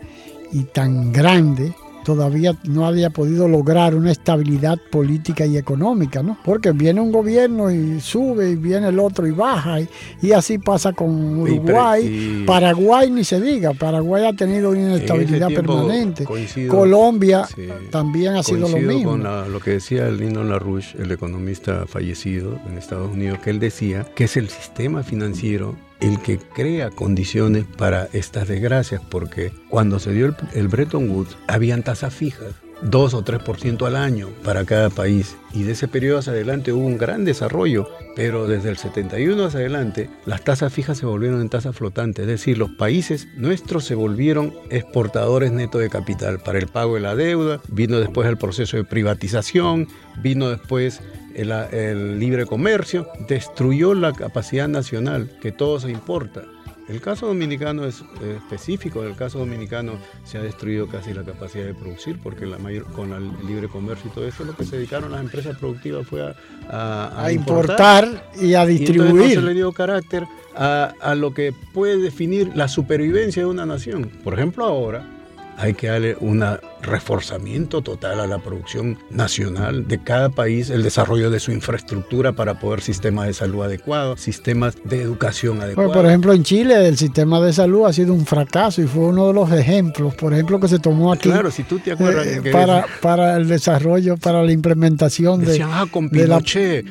y tan grande todavía no había podido lograr una estabilidad política y económica, ¿no? Porque viene un gobierno y sube y viene el otro y baja y, así pasa con Uruguay, Paraguay ni se diga, Paraguay ha tenido una inestabilidad permanente, Colombia también ha sido lo mismo. con lo que decía Lino LaRouche, el economista fallecido en Estados Unidos, que él decía que es el sistema financiero el que crea condiciones para estas desgracias, porque cuando se dio el, Bretton Woods, habían tasas fijas 2 o 3% al año para cada país. Y de ese periodo hacia adelante hubo un gran desarrollo, pero desde el 71 hacia adelante las tasas fijas se volvieron en tasas flotantes, es decir, los países nuestros se volvieron exportadores netos de capital para el pago de la deuda, vino después el proceso de privatización, vino después el, el libre comercio, destruyó la capacidad nacional, que todo se importa. El caso dominicano es específico, en el caso dominicano se ha destruido casi la capacidad de producir porque la mayor, con el libre comercio y todo eso lo que se dedicaron las empresas productivas fue a, a, importar, y a distribuir. Y se le dio carácter a, a lo que puede definir la supervivencia de una nación. Por ejemplo, ahora hay que darle un reforzamiento total a la producción nacional de cada país, el desarrollo de su infraestructura para poder sistemas de salud adecuados, sistemas de educación adecuados. por ejemplo, en Chile el sistema de salud ha sido un fracaso y fue uno de los ejemplos, por ejemplo, que se tomó aquí. Claro, si tú te acuerdas. Eh, para, para el desarrollo, para la implementación de, ah, con Pinochet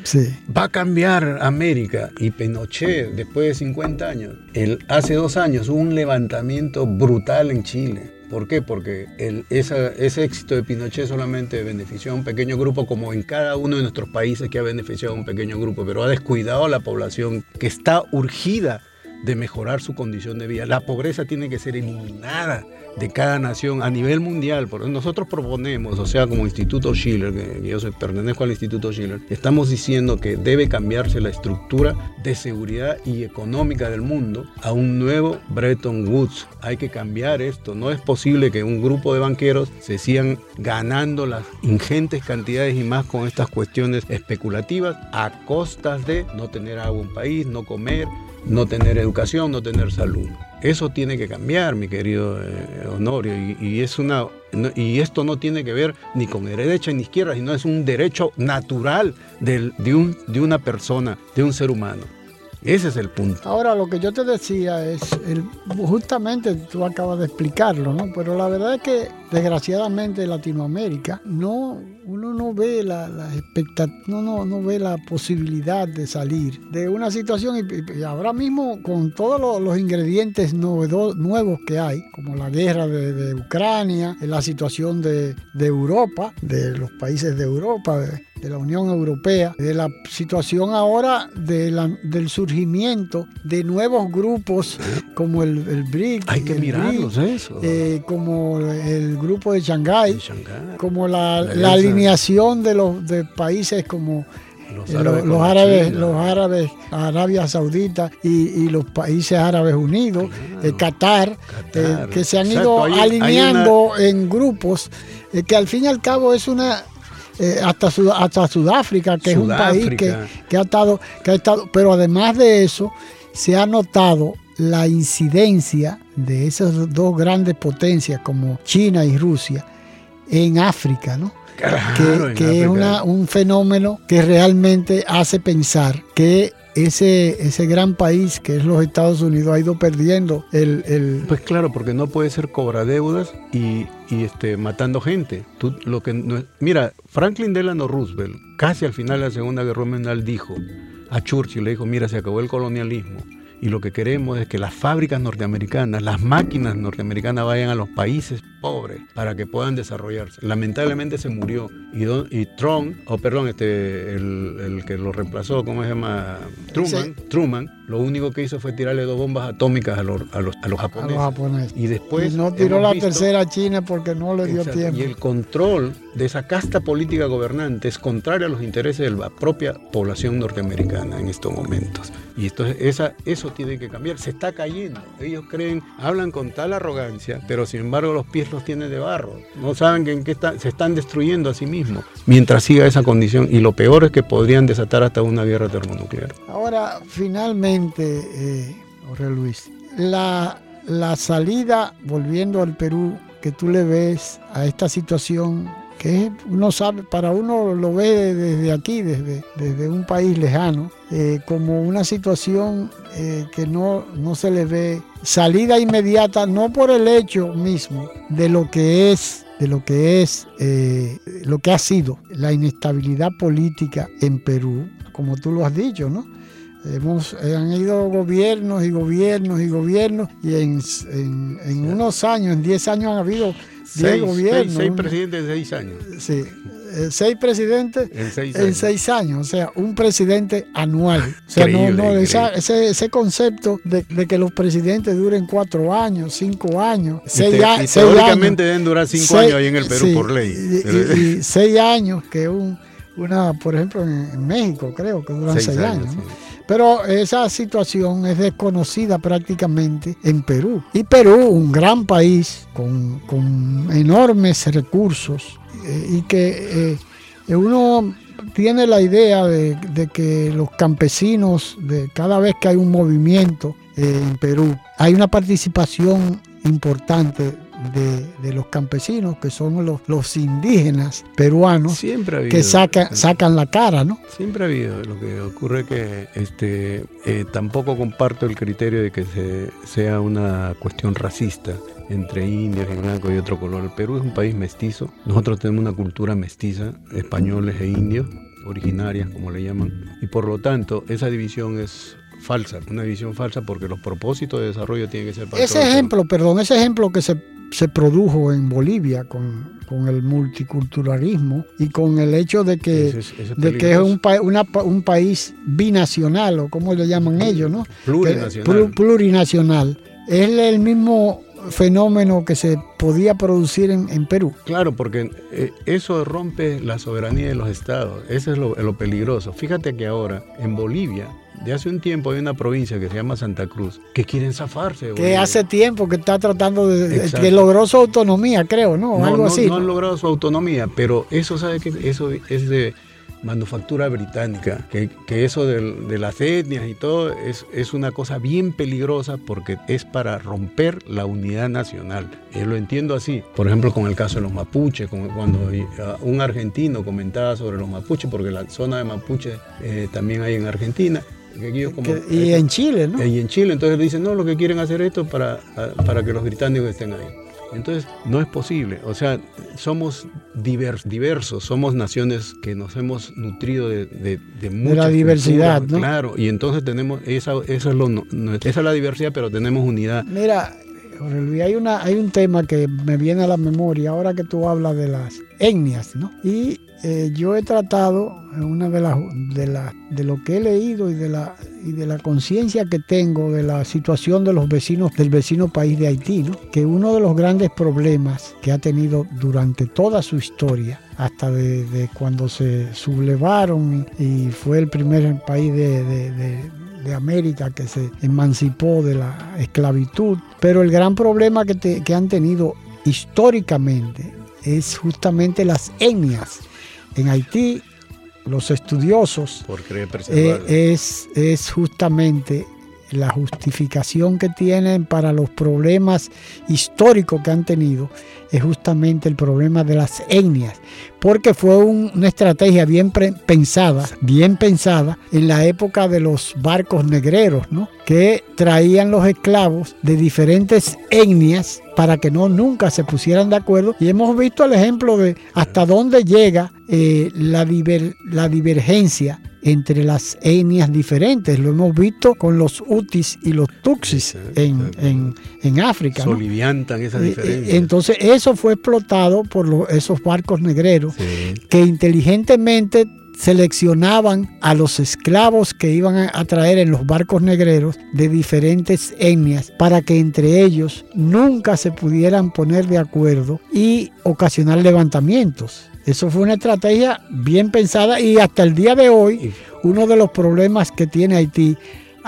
va a cambiar América. Y Pinochet, después de 50 años, el, hace dos años hubo un levantamiento brutal en Chile ¿Por qué? Porque ese éxito de Pinochet solamente benefició a un pequeño grupo, como en cada uno de nuestros países que ha beneficiado a un pequeño grupo, pero ha descuidado a la población que está urgida de mejorar su condición de vida. La pobreza tiene que ser eliminada de cada nación a nivel mundial. Nosotros proponemos, o sea, como Instituto Schiller, que yo pertenezco al Instituto Schiller, estamos diciendo que debe cambiarse la estructura de seguridad y económica del mundo a un nuevo Bretton Woods. Hay que cambiar esto. No es posible que un grupo de banqueros se sigan ganando las ingentes cantidades y más con estas cuestiones especulativas a costas de no tener agua en un país, no comer, no tener educación, no tener salud. Eso tiene que cambiar, mi querido eh, Honorio, y, es una, y esto no tiene que ver ni con derecha ni izquierda, sino es un derecho natural de, un, de una persona, de un ser humano. Ese es el punto. Ahora, lo que yo te decía es, justamente tú acabas de explicarlo, ¿no? Pero la verdad es que desgraciadamente en Latinoamérica no, uno no ve la, la no, no, ve la posibilidad de salir de una situación y, ahora mismo con todos los, ingredientes nuevos que hay, como la guerra de, Ucrania, la situación de, Europa, de los países de Europa, la Unión Europea, de la situación ahora de del surgimiento de nuevos grupos como el, el BRIC. Hay que mirarlos eso. Eh, como el grupo de Shanghái, como la, alineación de los de países como los árabes, los, árabes, los árabes, Arabia Saudita y, los países árabes unidos, Qatar, que se han ido alineando en grupos, que al fin y al cabo es una hasta, hasta Sudáfrica, que es un país que, que, ha estado, que ha estado, pero además de eso, se ha notado la incidencia de esas dos grandes potencias como China y Rusia en África, ¿no? que, es un fenómeno que realmente hace pensar que ese, ese gran país que es los Estados Unidos ha ido perdiendo el... Pues claro, porque no puede ser cobra deudas y, este, matando gente. Tú, lo que mira, Franklin Delano Roosevelt, casi al final de la Segunda Guerra Mundial, dijo a Churchill, le dijo, mira, se acabó el colonialismo y lo que queremos es que las fábricas norteamericanas, las máquinas norteamericanas vayan a los países pobres para que puedan desarrollarse. Lamentablemente se murió y, y Trump, o perdón, este, el, que lo reemplazó, ¿cómo se llama? Truman, Truman, lo único que hizo fue tirarle dos bombas atómicas a los, a los, a los japoneses. Y después... no tiró la tercera a China porque no le dio tiempo. Y el control de esa casta política gobernante es contrario a los intereses de la propia población norteamericana en estos momentos. Y esto, esa, eso tiene que cambiar. Se está cayendo. Ellos creen, hablan con tal arrogancia, pero sin embargo los pies los tienen de barro. No saben en qué se están destruyendo a sí mismos mientras siga esa condición. Y lo peor es que podrían desatar hasta una guerra termonuclear. Ahora, finalmente, eh, Jorge Luis, la, la salida, volviendo al Perú, que tú le ves a esta situación que uno sabe, para uno lo ve desde aquí, desde, desde un país lejano, eh, como una situación eh, que no, no se le ve salida inmediata, no por el hecho mismo de lo que es de lo que es eh, lo que ha sido la inestabilidad política en Perú, como tú lo has dicho, ¿no? Hemos, han ido gobiernos y gobiernos y gobiernos y en, en unos años, en 10 años han habido seis, gobiernos. Seis, presidentes en seis años. Sí, eh, seis presidentes en seis, años. o sea, un presidente anual. O sea, no, no, ese, ese, concepto de, que los presidentes duren cuatro años, cinco años, seis, deben durar cinco años ahí en el Perú por ley. Y, seis años, que un, una, por ejemplo, en, México creo que duran seis, años. Pero esa situación es desconocida prácticamente en Perú. Y Perú, un gran país con, enormes recursos eh, y que eh, uno tiene la idea de, que los campesinos, de cada vez que hay un movimiento eh, en Perú, hay una participación importante de, los campesinos, que son los, los indígenas peruanos, Siempre que sacan, sacan la cara, ¿no? Siempre ha habido. Lo que ocurre que este, eh, tampoco comparto el criterio de que se, sea una cuestión racista entre indios y blancos y otro color. El Perú es un país mestizo. Nosotros tenemos una cultura mestiza, españoles e indios, originarias, como le llaman. Y por lo tanto, esa división es falsa, una división falsa porque los propósitos de desarrollo tienen que ser para Ese ejemplo, perdón, ese ejemplo que se se produjo en Bolivia con, el multiculturalismo y con el hecho de que, de que es un, un país binacional o como le llaman ellos, ¿no? Plurinacional. plurinacional. Es el mismo fenómeno que se podía producir en, Perú. Claro, porque eh, eso rompe la soberanía de los estados. Eso es lo, lo peligroso. Fíjate que ahora en Bolivia de hace un tiempo hay una provincia que se llama Santa Cruz que quieren zafarse. Que hace tiempo que está tratando de. que logró su autonomía, creo, ¿no? no Algo así. No, han logrado su autonomía, pero eso, ¿sabe que Eso es de manufactura británica, que, eso de, las etnias y todo es, es, una cosa bien peligrosa porque es para romper la unidad nacional. Yo lo entiendo así. Por ejemplo, con el caso de los mapuches, cuando un argentino comentaba sobre los mapuches, porque la zona de mapuche eh, también hay en Argentina, y en Chile, ¿no? Y en Chile, entonces dicen, no, lo que quieren hacer esto para, para que los británicos estén ahí. Entonces, no es posible. O sea, somos diversos, somos naciones que nos hemos nutrido de, de, de mucha la diversidad, ¿no? Claro, y entonces tenemos, esa, esa, es lo, esa es la diversidad, pero tenemos unidad. Mira, Jorge Luis, hay, una, hay un tema que me viene a la memoria ahora que tú hablas de las etnias, ¿no? Y eh, yo he tratado, una de las de, la, de lo que he leído y de la y de la conciencia que tengo de la situación de los vecinos del vecino país de Haití, que uno de los grandes problemas que ha tenido durante toda su historia, hasta de, cuando se sublevaron y, fue el primer país de, América que se emancipó de la esclavitud, pero el gran problema que, que han tenido históricamente es justamente las etnias. En Haití los estudiosos eh, es, es justamente la justificación que tienen para los problemas históricos que han tenido es justamente el problema de las etnias, porque fue una estrategia bien pensada, bien pensada en la época de los barcos negreros, ¿no? que traían los esclavos de diferentes etnias para que no nunca se pusieran de acuerdo. Y hemos visto el ejemplo de hasta dónde llega eh, la, la divergencia entre las etnias diferentes. Lo hemos visto con los Utis y los Tuxis en, en, en, África. Soliviantan esa eh, eh, Entonces eso fue explotado por esos barcos negreros que inteligentemente seleccionaban a los esclavos que iban a traer en los barcos negreros de diferentes etnias para que entre ellos nunca se pudieran poner de acuerdo y ocasionar levantamientos. Eso fue una estrategia bien pensada y hasta el día de hoy uno de los problemas que tiene Haití,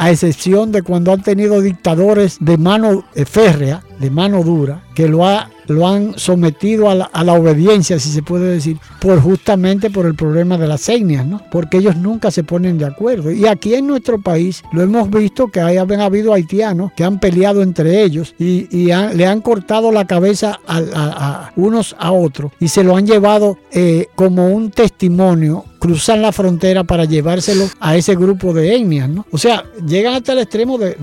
a excepción de cuando han tenido dictadores de mano férrea, de mano dura, que lo ha lo han sometido a la, obediencia, si se puede decir, por justamente por el problema de las etnias, ¿no? Porque ellos nunca se ponen de acuerdo. Y aquí en nuestro país lo hemos visto que hay, han habido haitianos que han peleado entre ellos y, le han cortado la cabeza a, unos a otros y se lo han llevado eh, como un testimonio cruzan la frontera para llevárselo a ese grupo de etnias, ¿no? O sea, llegan hasta el extremo de,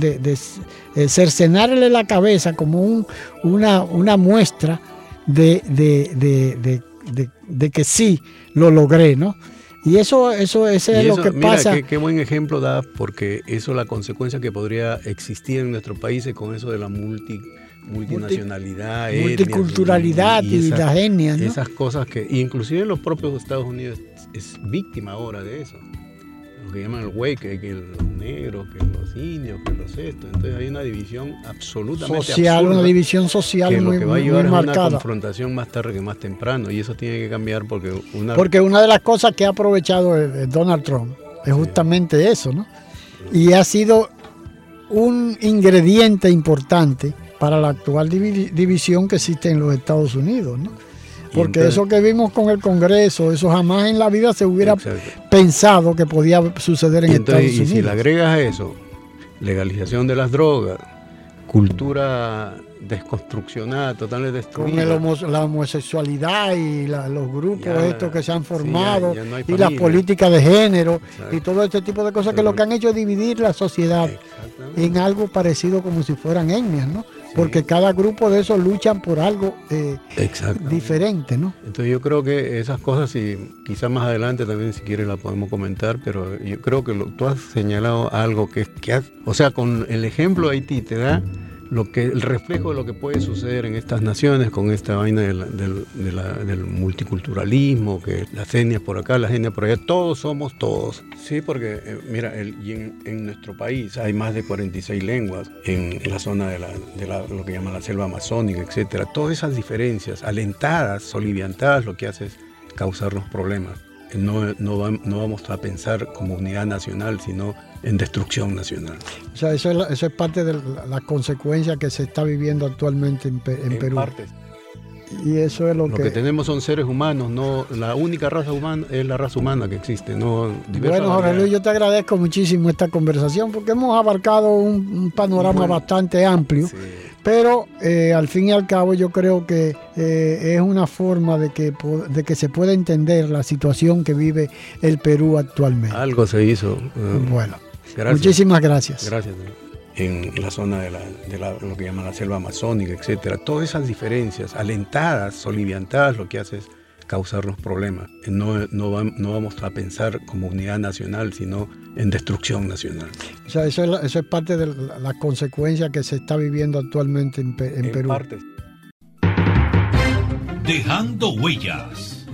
eh, cercenarle la cabeza como un, una, una muestra de, de, que sí lo logré, ¿no? Y eso, eso, ese es lo que pasa. Qué, qué, buen ejemplo da, porque eso es la consecuencia que podría existir en nuestro país con eso de la multi, multinacionalidad, multiculturalidad y, las etnias. Esas cosas que, inclusive los propios Estados Unidos es víctima ahora de eso que llaman el güey, que, los negros, que los indios, que los estos. Entonces hay una división absolutamente social, una división social que muy, lo que va a llevar a una confrontación más tarde que más temprano y eso tiene que cambiar porque una porque una de las cosas que ha aprovechado Donald Trump es justamente eso, ¿no? Y ha sido un ingrediente importante para la actual división que existe en los Estados Unidos, ¿no? Porque eso que vimos con el Congreso, eso jamás en la vida se hubiera pensado que podía suceder en Estados Unidos. Y si le agregas a eso legalización de las drogas, cultura desconstruccionada, totalmente destruida. Con la homosexualidad y los grupos estos que se han formado y las políticas de género y todo este tipo de cosas que lo que han hecho es dividir la sociedad en algo parecido como si fueran etnias, ¿no? Porque cada grupo de esos luchan por algo eh, diferente, ¿no? Entonces yo creo que esas cosas, y quizás más adelante también si quieres la podemos comentar, pero yo creo que tú has señalado algo que, que o sea, con el ejemplo de Haití te da lo que el reflejo de lo que puede suceder en estas naciones con esta vaina del, multiculturalismo, que las etnias por acá, las etnias por allá, todos somos todos. Sí, porque eh, mira, el, en, nuestro país hay más de 46 lenguas en, la zona de, lo que llaman la selva amazónica, etcétera. Todas esas diferencias, alentadas, soliviantadas, lo que hace es causarnos problemas. No, no, no vamos a pensar como unidad nacional, sino en destrucción nacional. O sea, eso es, eso es parte de la, consecuencia que se está viviendo actualmente en, Perú. Parte. Y eso es lo, lo que... tenemos son seres humanos, no la única raza humana es la raza humana que existe, no Bueno, Jorge Luis, yo te agradezco muchísimo esta conversación porque hemos abarcado un, panorama bastante amplio. Pero eh, al fin y al cabo yo creo que eh, es una forma de que, de que se pueda entender la situación que vive el Perú actualmente. Algo se hizo. Eh, bueno, muchísimas gracias. Gracias. En la zona de, la, de lo que llaman la selva amazónica, etcétera, todas esas diferencias alentadas, soliviantadas, lo que hace es causarnos problemas. No, no, vamos a pensar como unidad nacional, sino en destrucción nacional. O sea, eso es, eso es parte de la, consecuencia que se está viviendo actualmente en, en, Perú. Dejando huellas.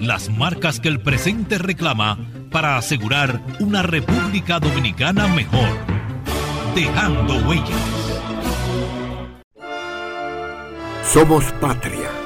las marcas que el presente reclama para asegurar una República Dominicana mejor. Dejando huellas. Somos patria.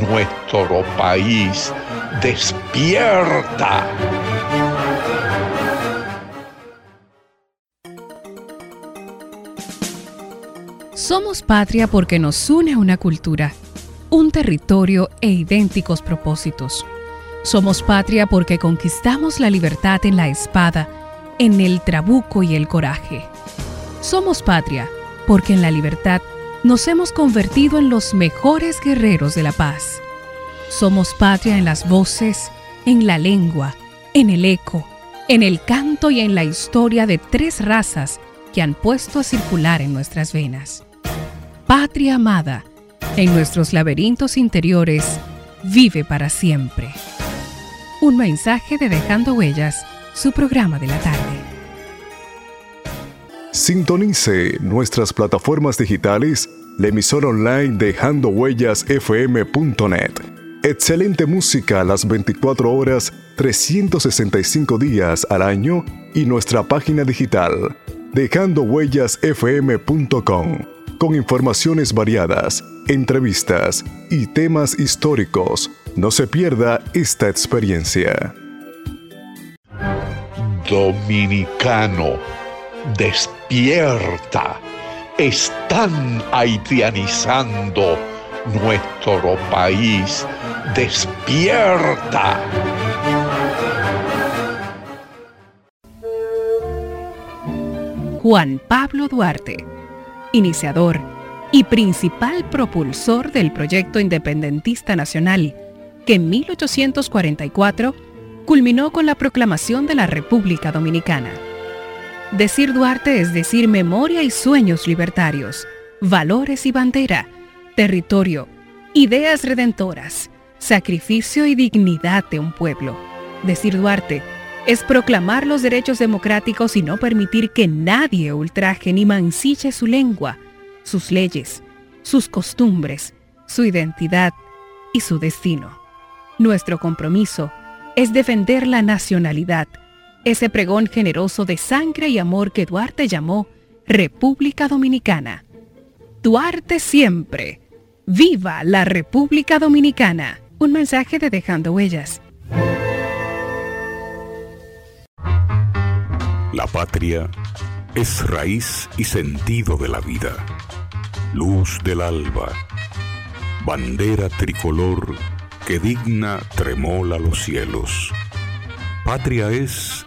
nuestro país. Despierta. Somos patria porque nos une una cultura, un territorio e idénticos propósitos. Somos patria porque conquistamos la libertad en la espada, en el trabuco y el coraje. Somos patria porque en la libertad nos hemos convertido en los mejores guerreros de la paz. Somos patria en las voces, en la lengua, en el eco, en el canto y en la historia de tres razas que han puesto a circular en nuestras venas. Patria amada, en nuestros laberintos interiores, vive para siempre. Un mensaje de Dejando Huellas, su programa de la tarde. Sintonice nuestras plataformas digitales, la emisora online Dejando Huellas FM.net. Excelente música las 24 horas, 365 días al año y nuestra página digital dejandohuellasfm.com con informaciones variadas, entrevistas y temas históricos. No se pierda esta experiencia. Dominicano, despierta. Están haitianizando nuestro país. Despierta. Juan Pablo Duarte, iniciador y principal propulsor del proyecto independentista nacional, que en 1844 culminó con la proclamación de la República Dominicana. Decir Duarte es decir memoria y sueños libertarios, valores y bandera, territorio, ideas redentoras, sacrificio y dignidad de un pueblo. Decir Duarte es proclamar los derechos democráticos y no permitir que nadie ultraje ni mancille su lengua, sus leyes, sus costumbres, su identidad y su destino. Nuestro compromiso es defender la nacionalidad, ese pregón generoso de sangre y amor que Duarte llamó República Dominicana. Duarte siempre. ¡Viva la República Dominicana! Un mensaje de Dejando Huellas. La patria es raíz y sentido de la vida, luz del alba, bandera tricolor que digna tremola los cielos. Patria es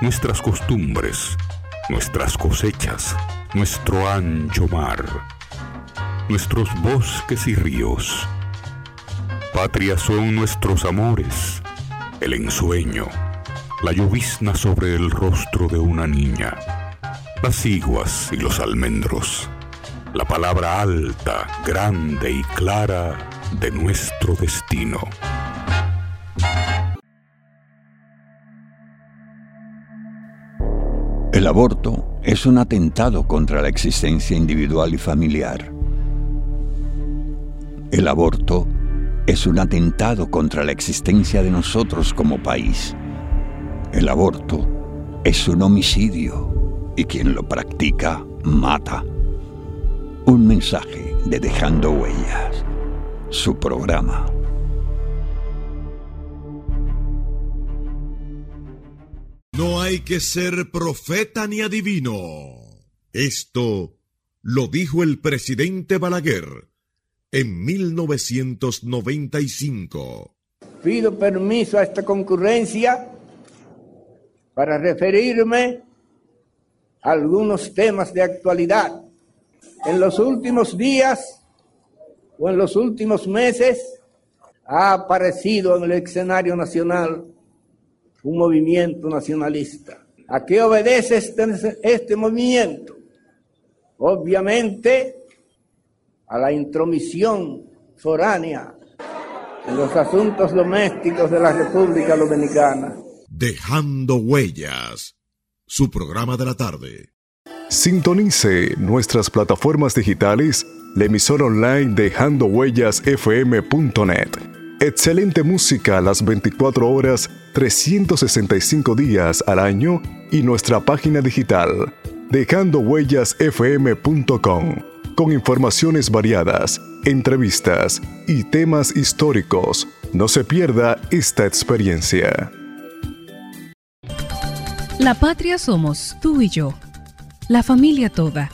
nuestras costumbres, nuestras cosechas, nuestro ancho mar, nuestros bosques y ríos. Patria son nuestros amores, el ensueño, la llovizna sobre el rostro de una niña, las iguas y los almendros, la palabra alta, grande y clara de nuestro destino. El aborto es un atentado contra la existencia individual y familiar. El aborto es un atentado contra la existencia de nosotros como país. El aborto es un homicidio y quien lo practica mata. Un mensaje de Dejando Huellas, su programa. Hay que ser profeta ni adivino. Esto lo dijo el presidente Balaguer en 1995. Pido permiso a esta concurrencia para referirme a algunos temas de actualidad. En los últimos días o en los últimos meses ha aparecido en el escenario nacional un movimiento nacionalista. ¿A qué obedece este, este movimiento? Obviamente a la intromisión foránea en los asuntos domésticos de la República Dominicana. Dejando huellas, su programa de la tarde. Sintonice nuestras plataformas digitales, la emisora online Dejando Huellas FM.net. Excelente música las 24 horas, 365 días al año y nuestra página digital dejandohuellasfm.com con informaciones variadas, entrevistas y temas históricos. No se pierda esta experiencia. La patria somos tú y yo, la familia toda,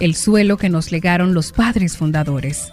el suelo que nos legaron los padres fundadores.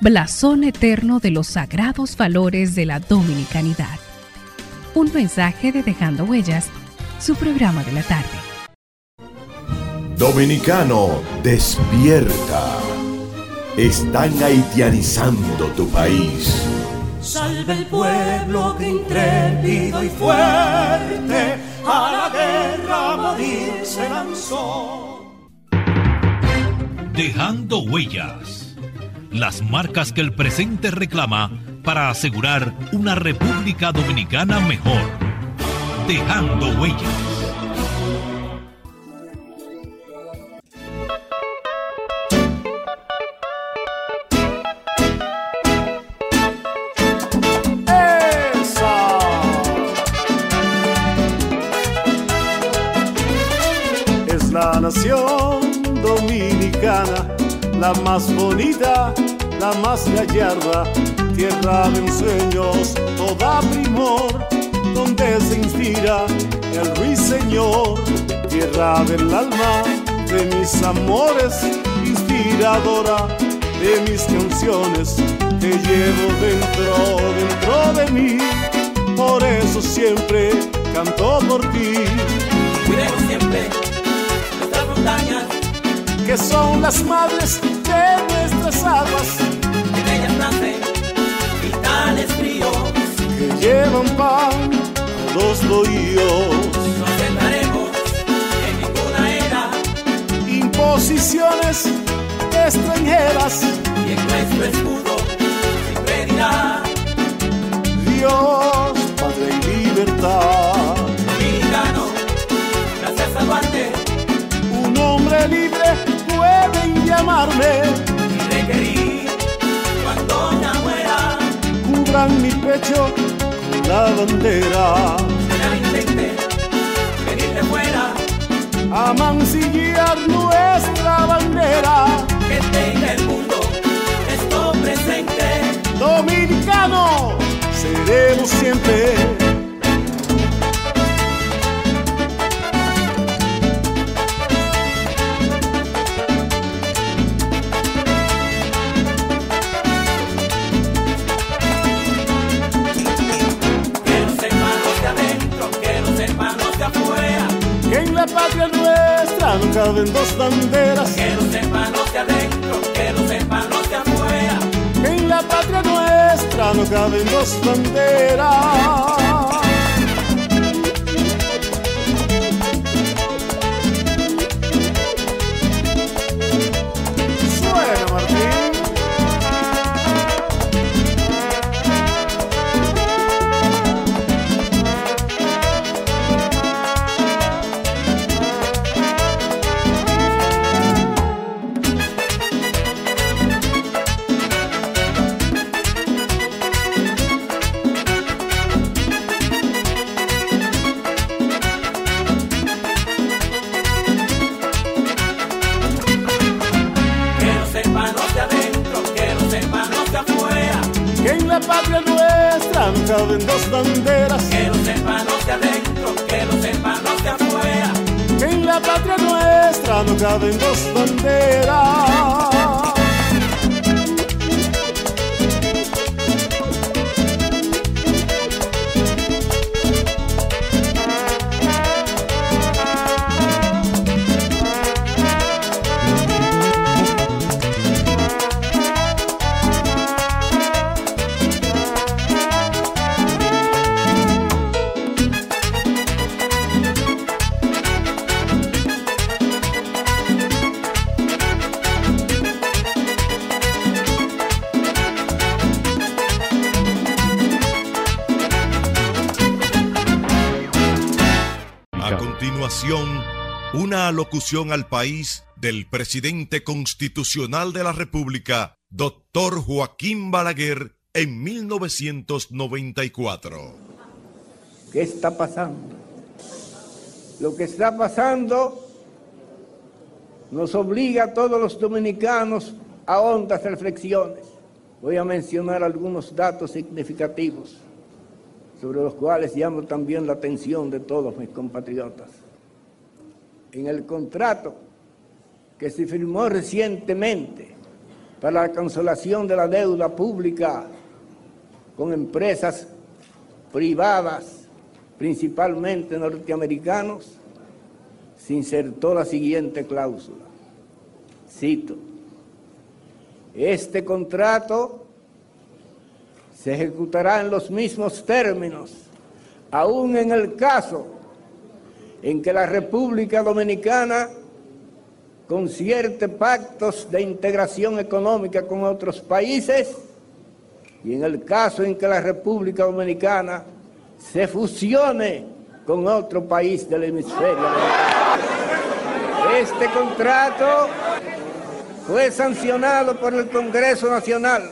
blasón eterno de los sagrados valores de la dominicanidad. Un mensaje de Dejando Huellas, su programa de la tarde. Dominicano, despierta están haitianizando tu país. Salve el pueblo que intrépido y fuerte a la guerra a morir se lanzó. Dejando huellas. Las marcas que el presente reclama para asegurar una República Dominicana mejor. Dejando huellas. nación dominicana, la más bonita, la más gallarda, tierra de ensueños, toda primor, donde se inspira el ruiseñor, tierra del alma, de mis amores, inspiradora de mis canciones, que llevo dentro, dentro de mí, por eso siempre canto por ti. Que son las madres de nuestras aguas. En ellas nacen vitales fríos que llevan pan a los bohíos. No aceptaremos en ninguna era imposiciones extranjeras. Y en nuestro escudo siempre dirá Dios, Padre y libertad. Llamarme. Y requerir cuando ya muera. Cubran mi pecho con la bandera. Será intente venir fuera. A mancillar nuestra bandera. Que tenga el mundo esto presente. Dominicano seremos siempre patria nuestra han caben dos banderas. Que lo sepan los de adentro, que lo sepan los de afuera. En la patria nuestra no caben dos banderas. Nuestra no una alocución al país del presidente constitucional de la República, doctor Joaquín Balaguer, en 1994. ¿Qué está pasando? Lo que está pasando nos obliga a todos los dominicanos a hondas reflexiones. Voy a mencionar algunos datos significativos sobre los cuales llamo también la atención de todos mis compatriotas en el contrato que se firmó recientemente para la cancelación de la deuda pública con empresas privadas, principalmente norteamericanos, se insertó la siguiente cláusula. Cito, este contrato se ejecutará en los mismos términos, aún en el caso en que la República Dominicana concierte pactos de integración económica con otros países y en el caso en que la República Dominicana se fusione con otro país del hemisferio. Este contrato fue sancionado por el Congreso Nacional.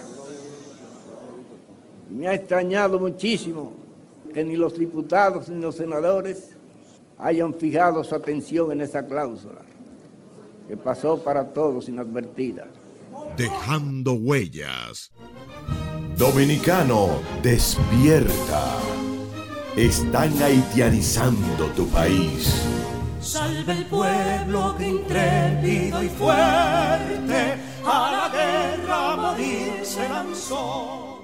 Me ha extrañado muchísimo que ni los diputados ni los senadores hayan fijado su atención en esa cláusula, que pasó para todos inadvertida. Dejando huellas. Dominicano, despierta. Están haitianizando tu país. Salve el pueblo que intrépido y fuerte a la guerra morir se lanzó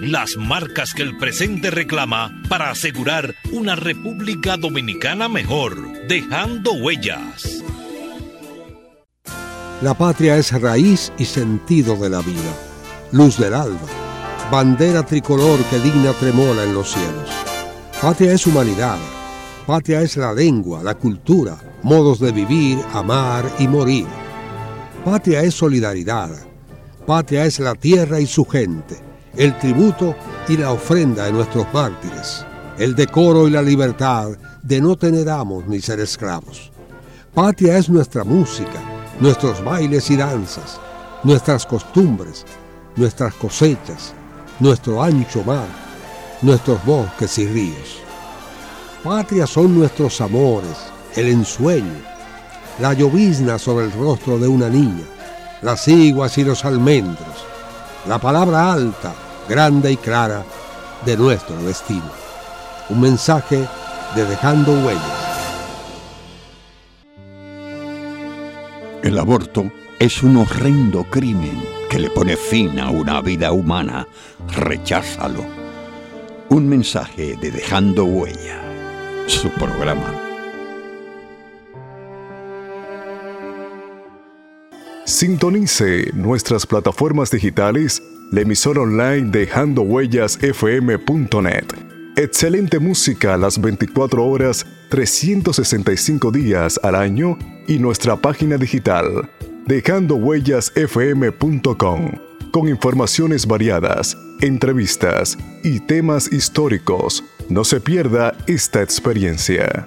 las marcas que el presente reclama para asegurar una República Dominicana mejor, dejando huellas. La patria es raíz y sentido de la vida, luz del alba, bandera tricolor que digna tremola en los cielos. Patria es humanidad, patria es la lengua, la cultura, modos de vivir, amar y morir. Patria es solidaridad, patria es la tierra y su gente el tributo y la ofrenda de nuestros mártires, el decoro y la libertad de no tener amos ni ser esclavos. Patria es nuestra música, nuestros bailes y danzas, nuestras costumbres, nuestras cosechas, nuestro ancho mar, nuestros bosques y ríos. Patria son nuestros amores, el ensueño, la llovizna sobre el rostro de una niña, las iguas y los almendros, la palabra alta, grande y clara de nuestro destino. Un mensaje de Dejando Huellas. El aborto es un horrendo crimen que le pone fin a una vida humana. Recházalo. Un mensaje de Dejando Huella. Su programa. Sintonice nuestras plataformas digitales la emisora online Dejando Huellas FM.net. Excelente música las 24 horas, 365 días al año y nuestra página digital dejandohuellasfm.com con informaciones variadas, entrevistas y temas históricos. No se pierda esta experiencia.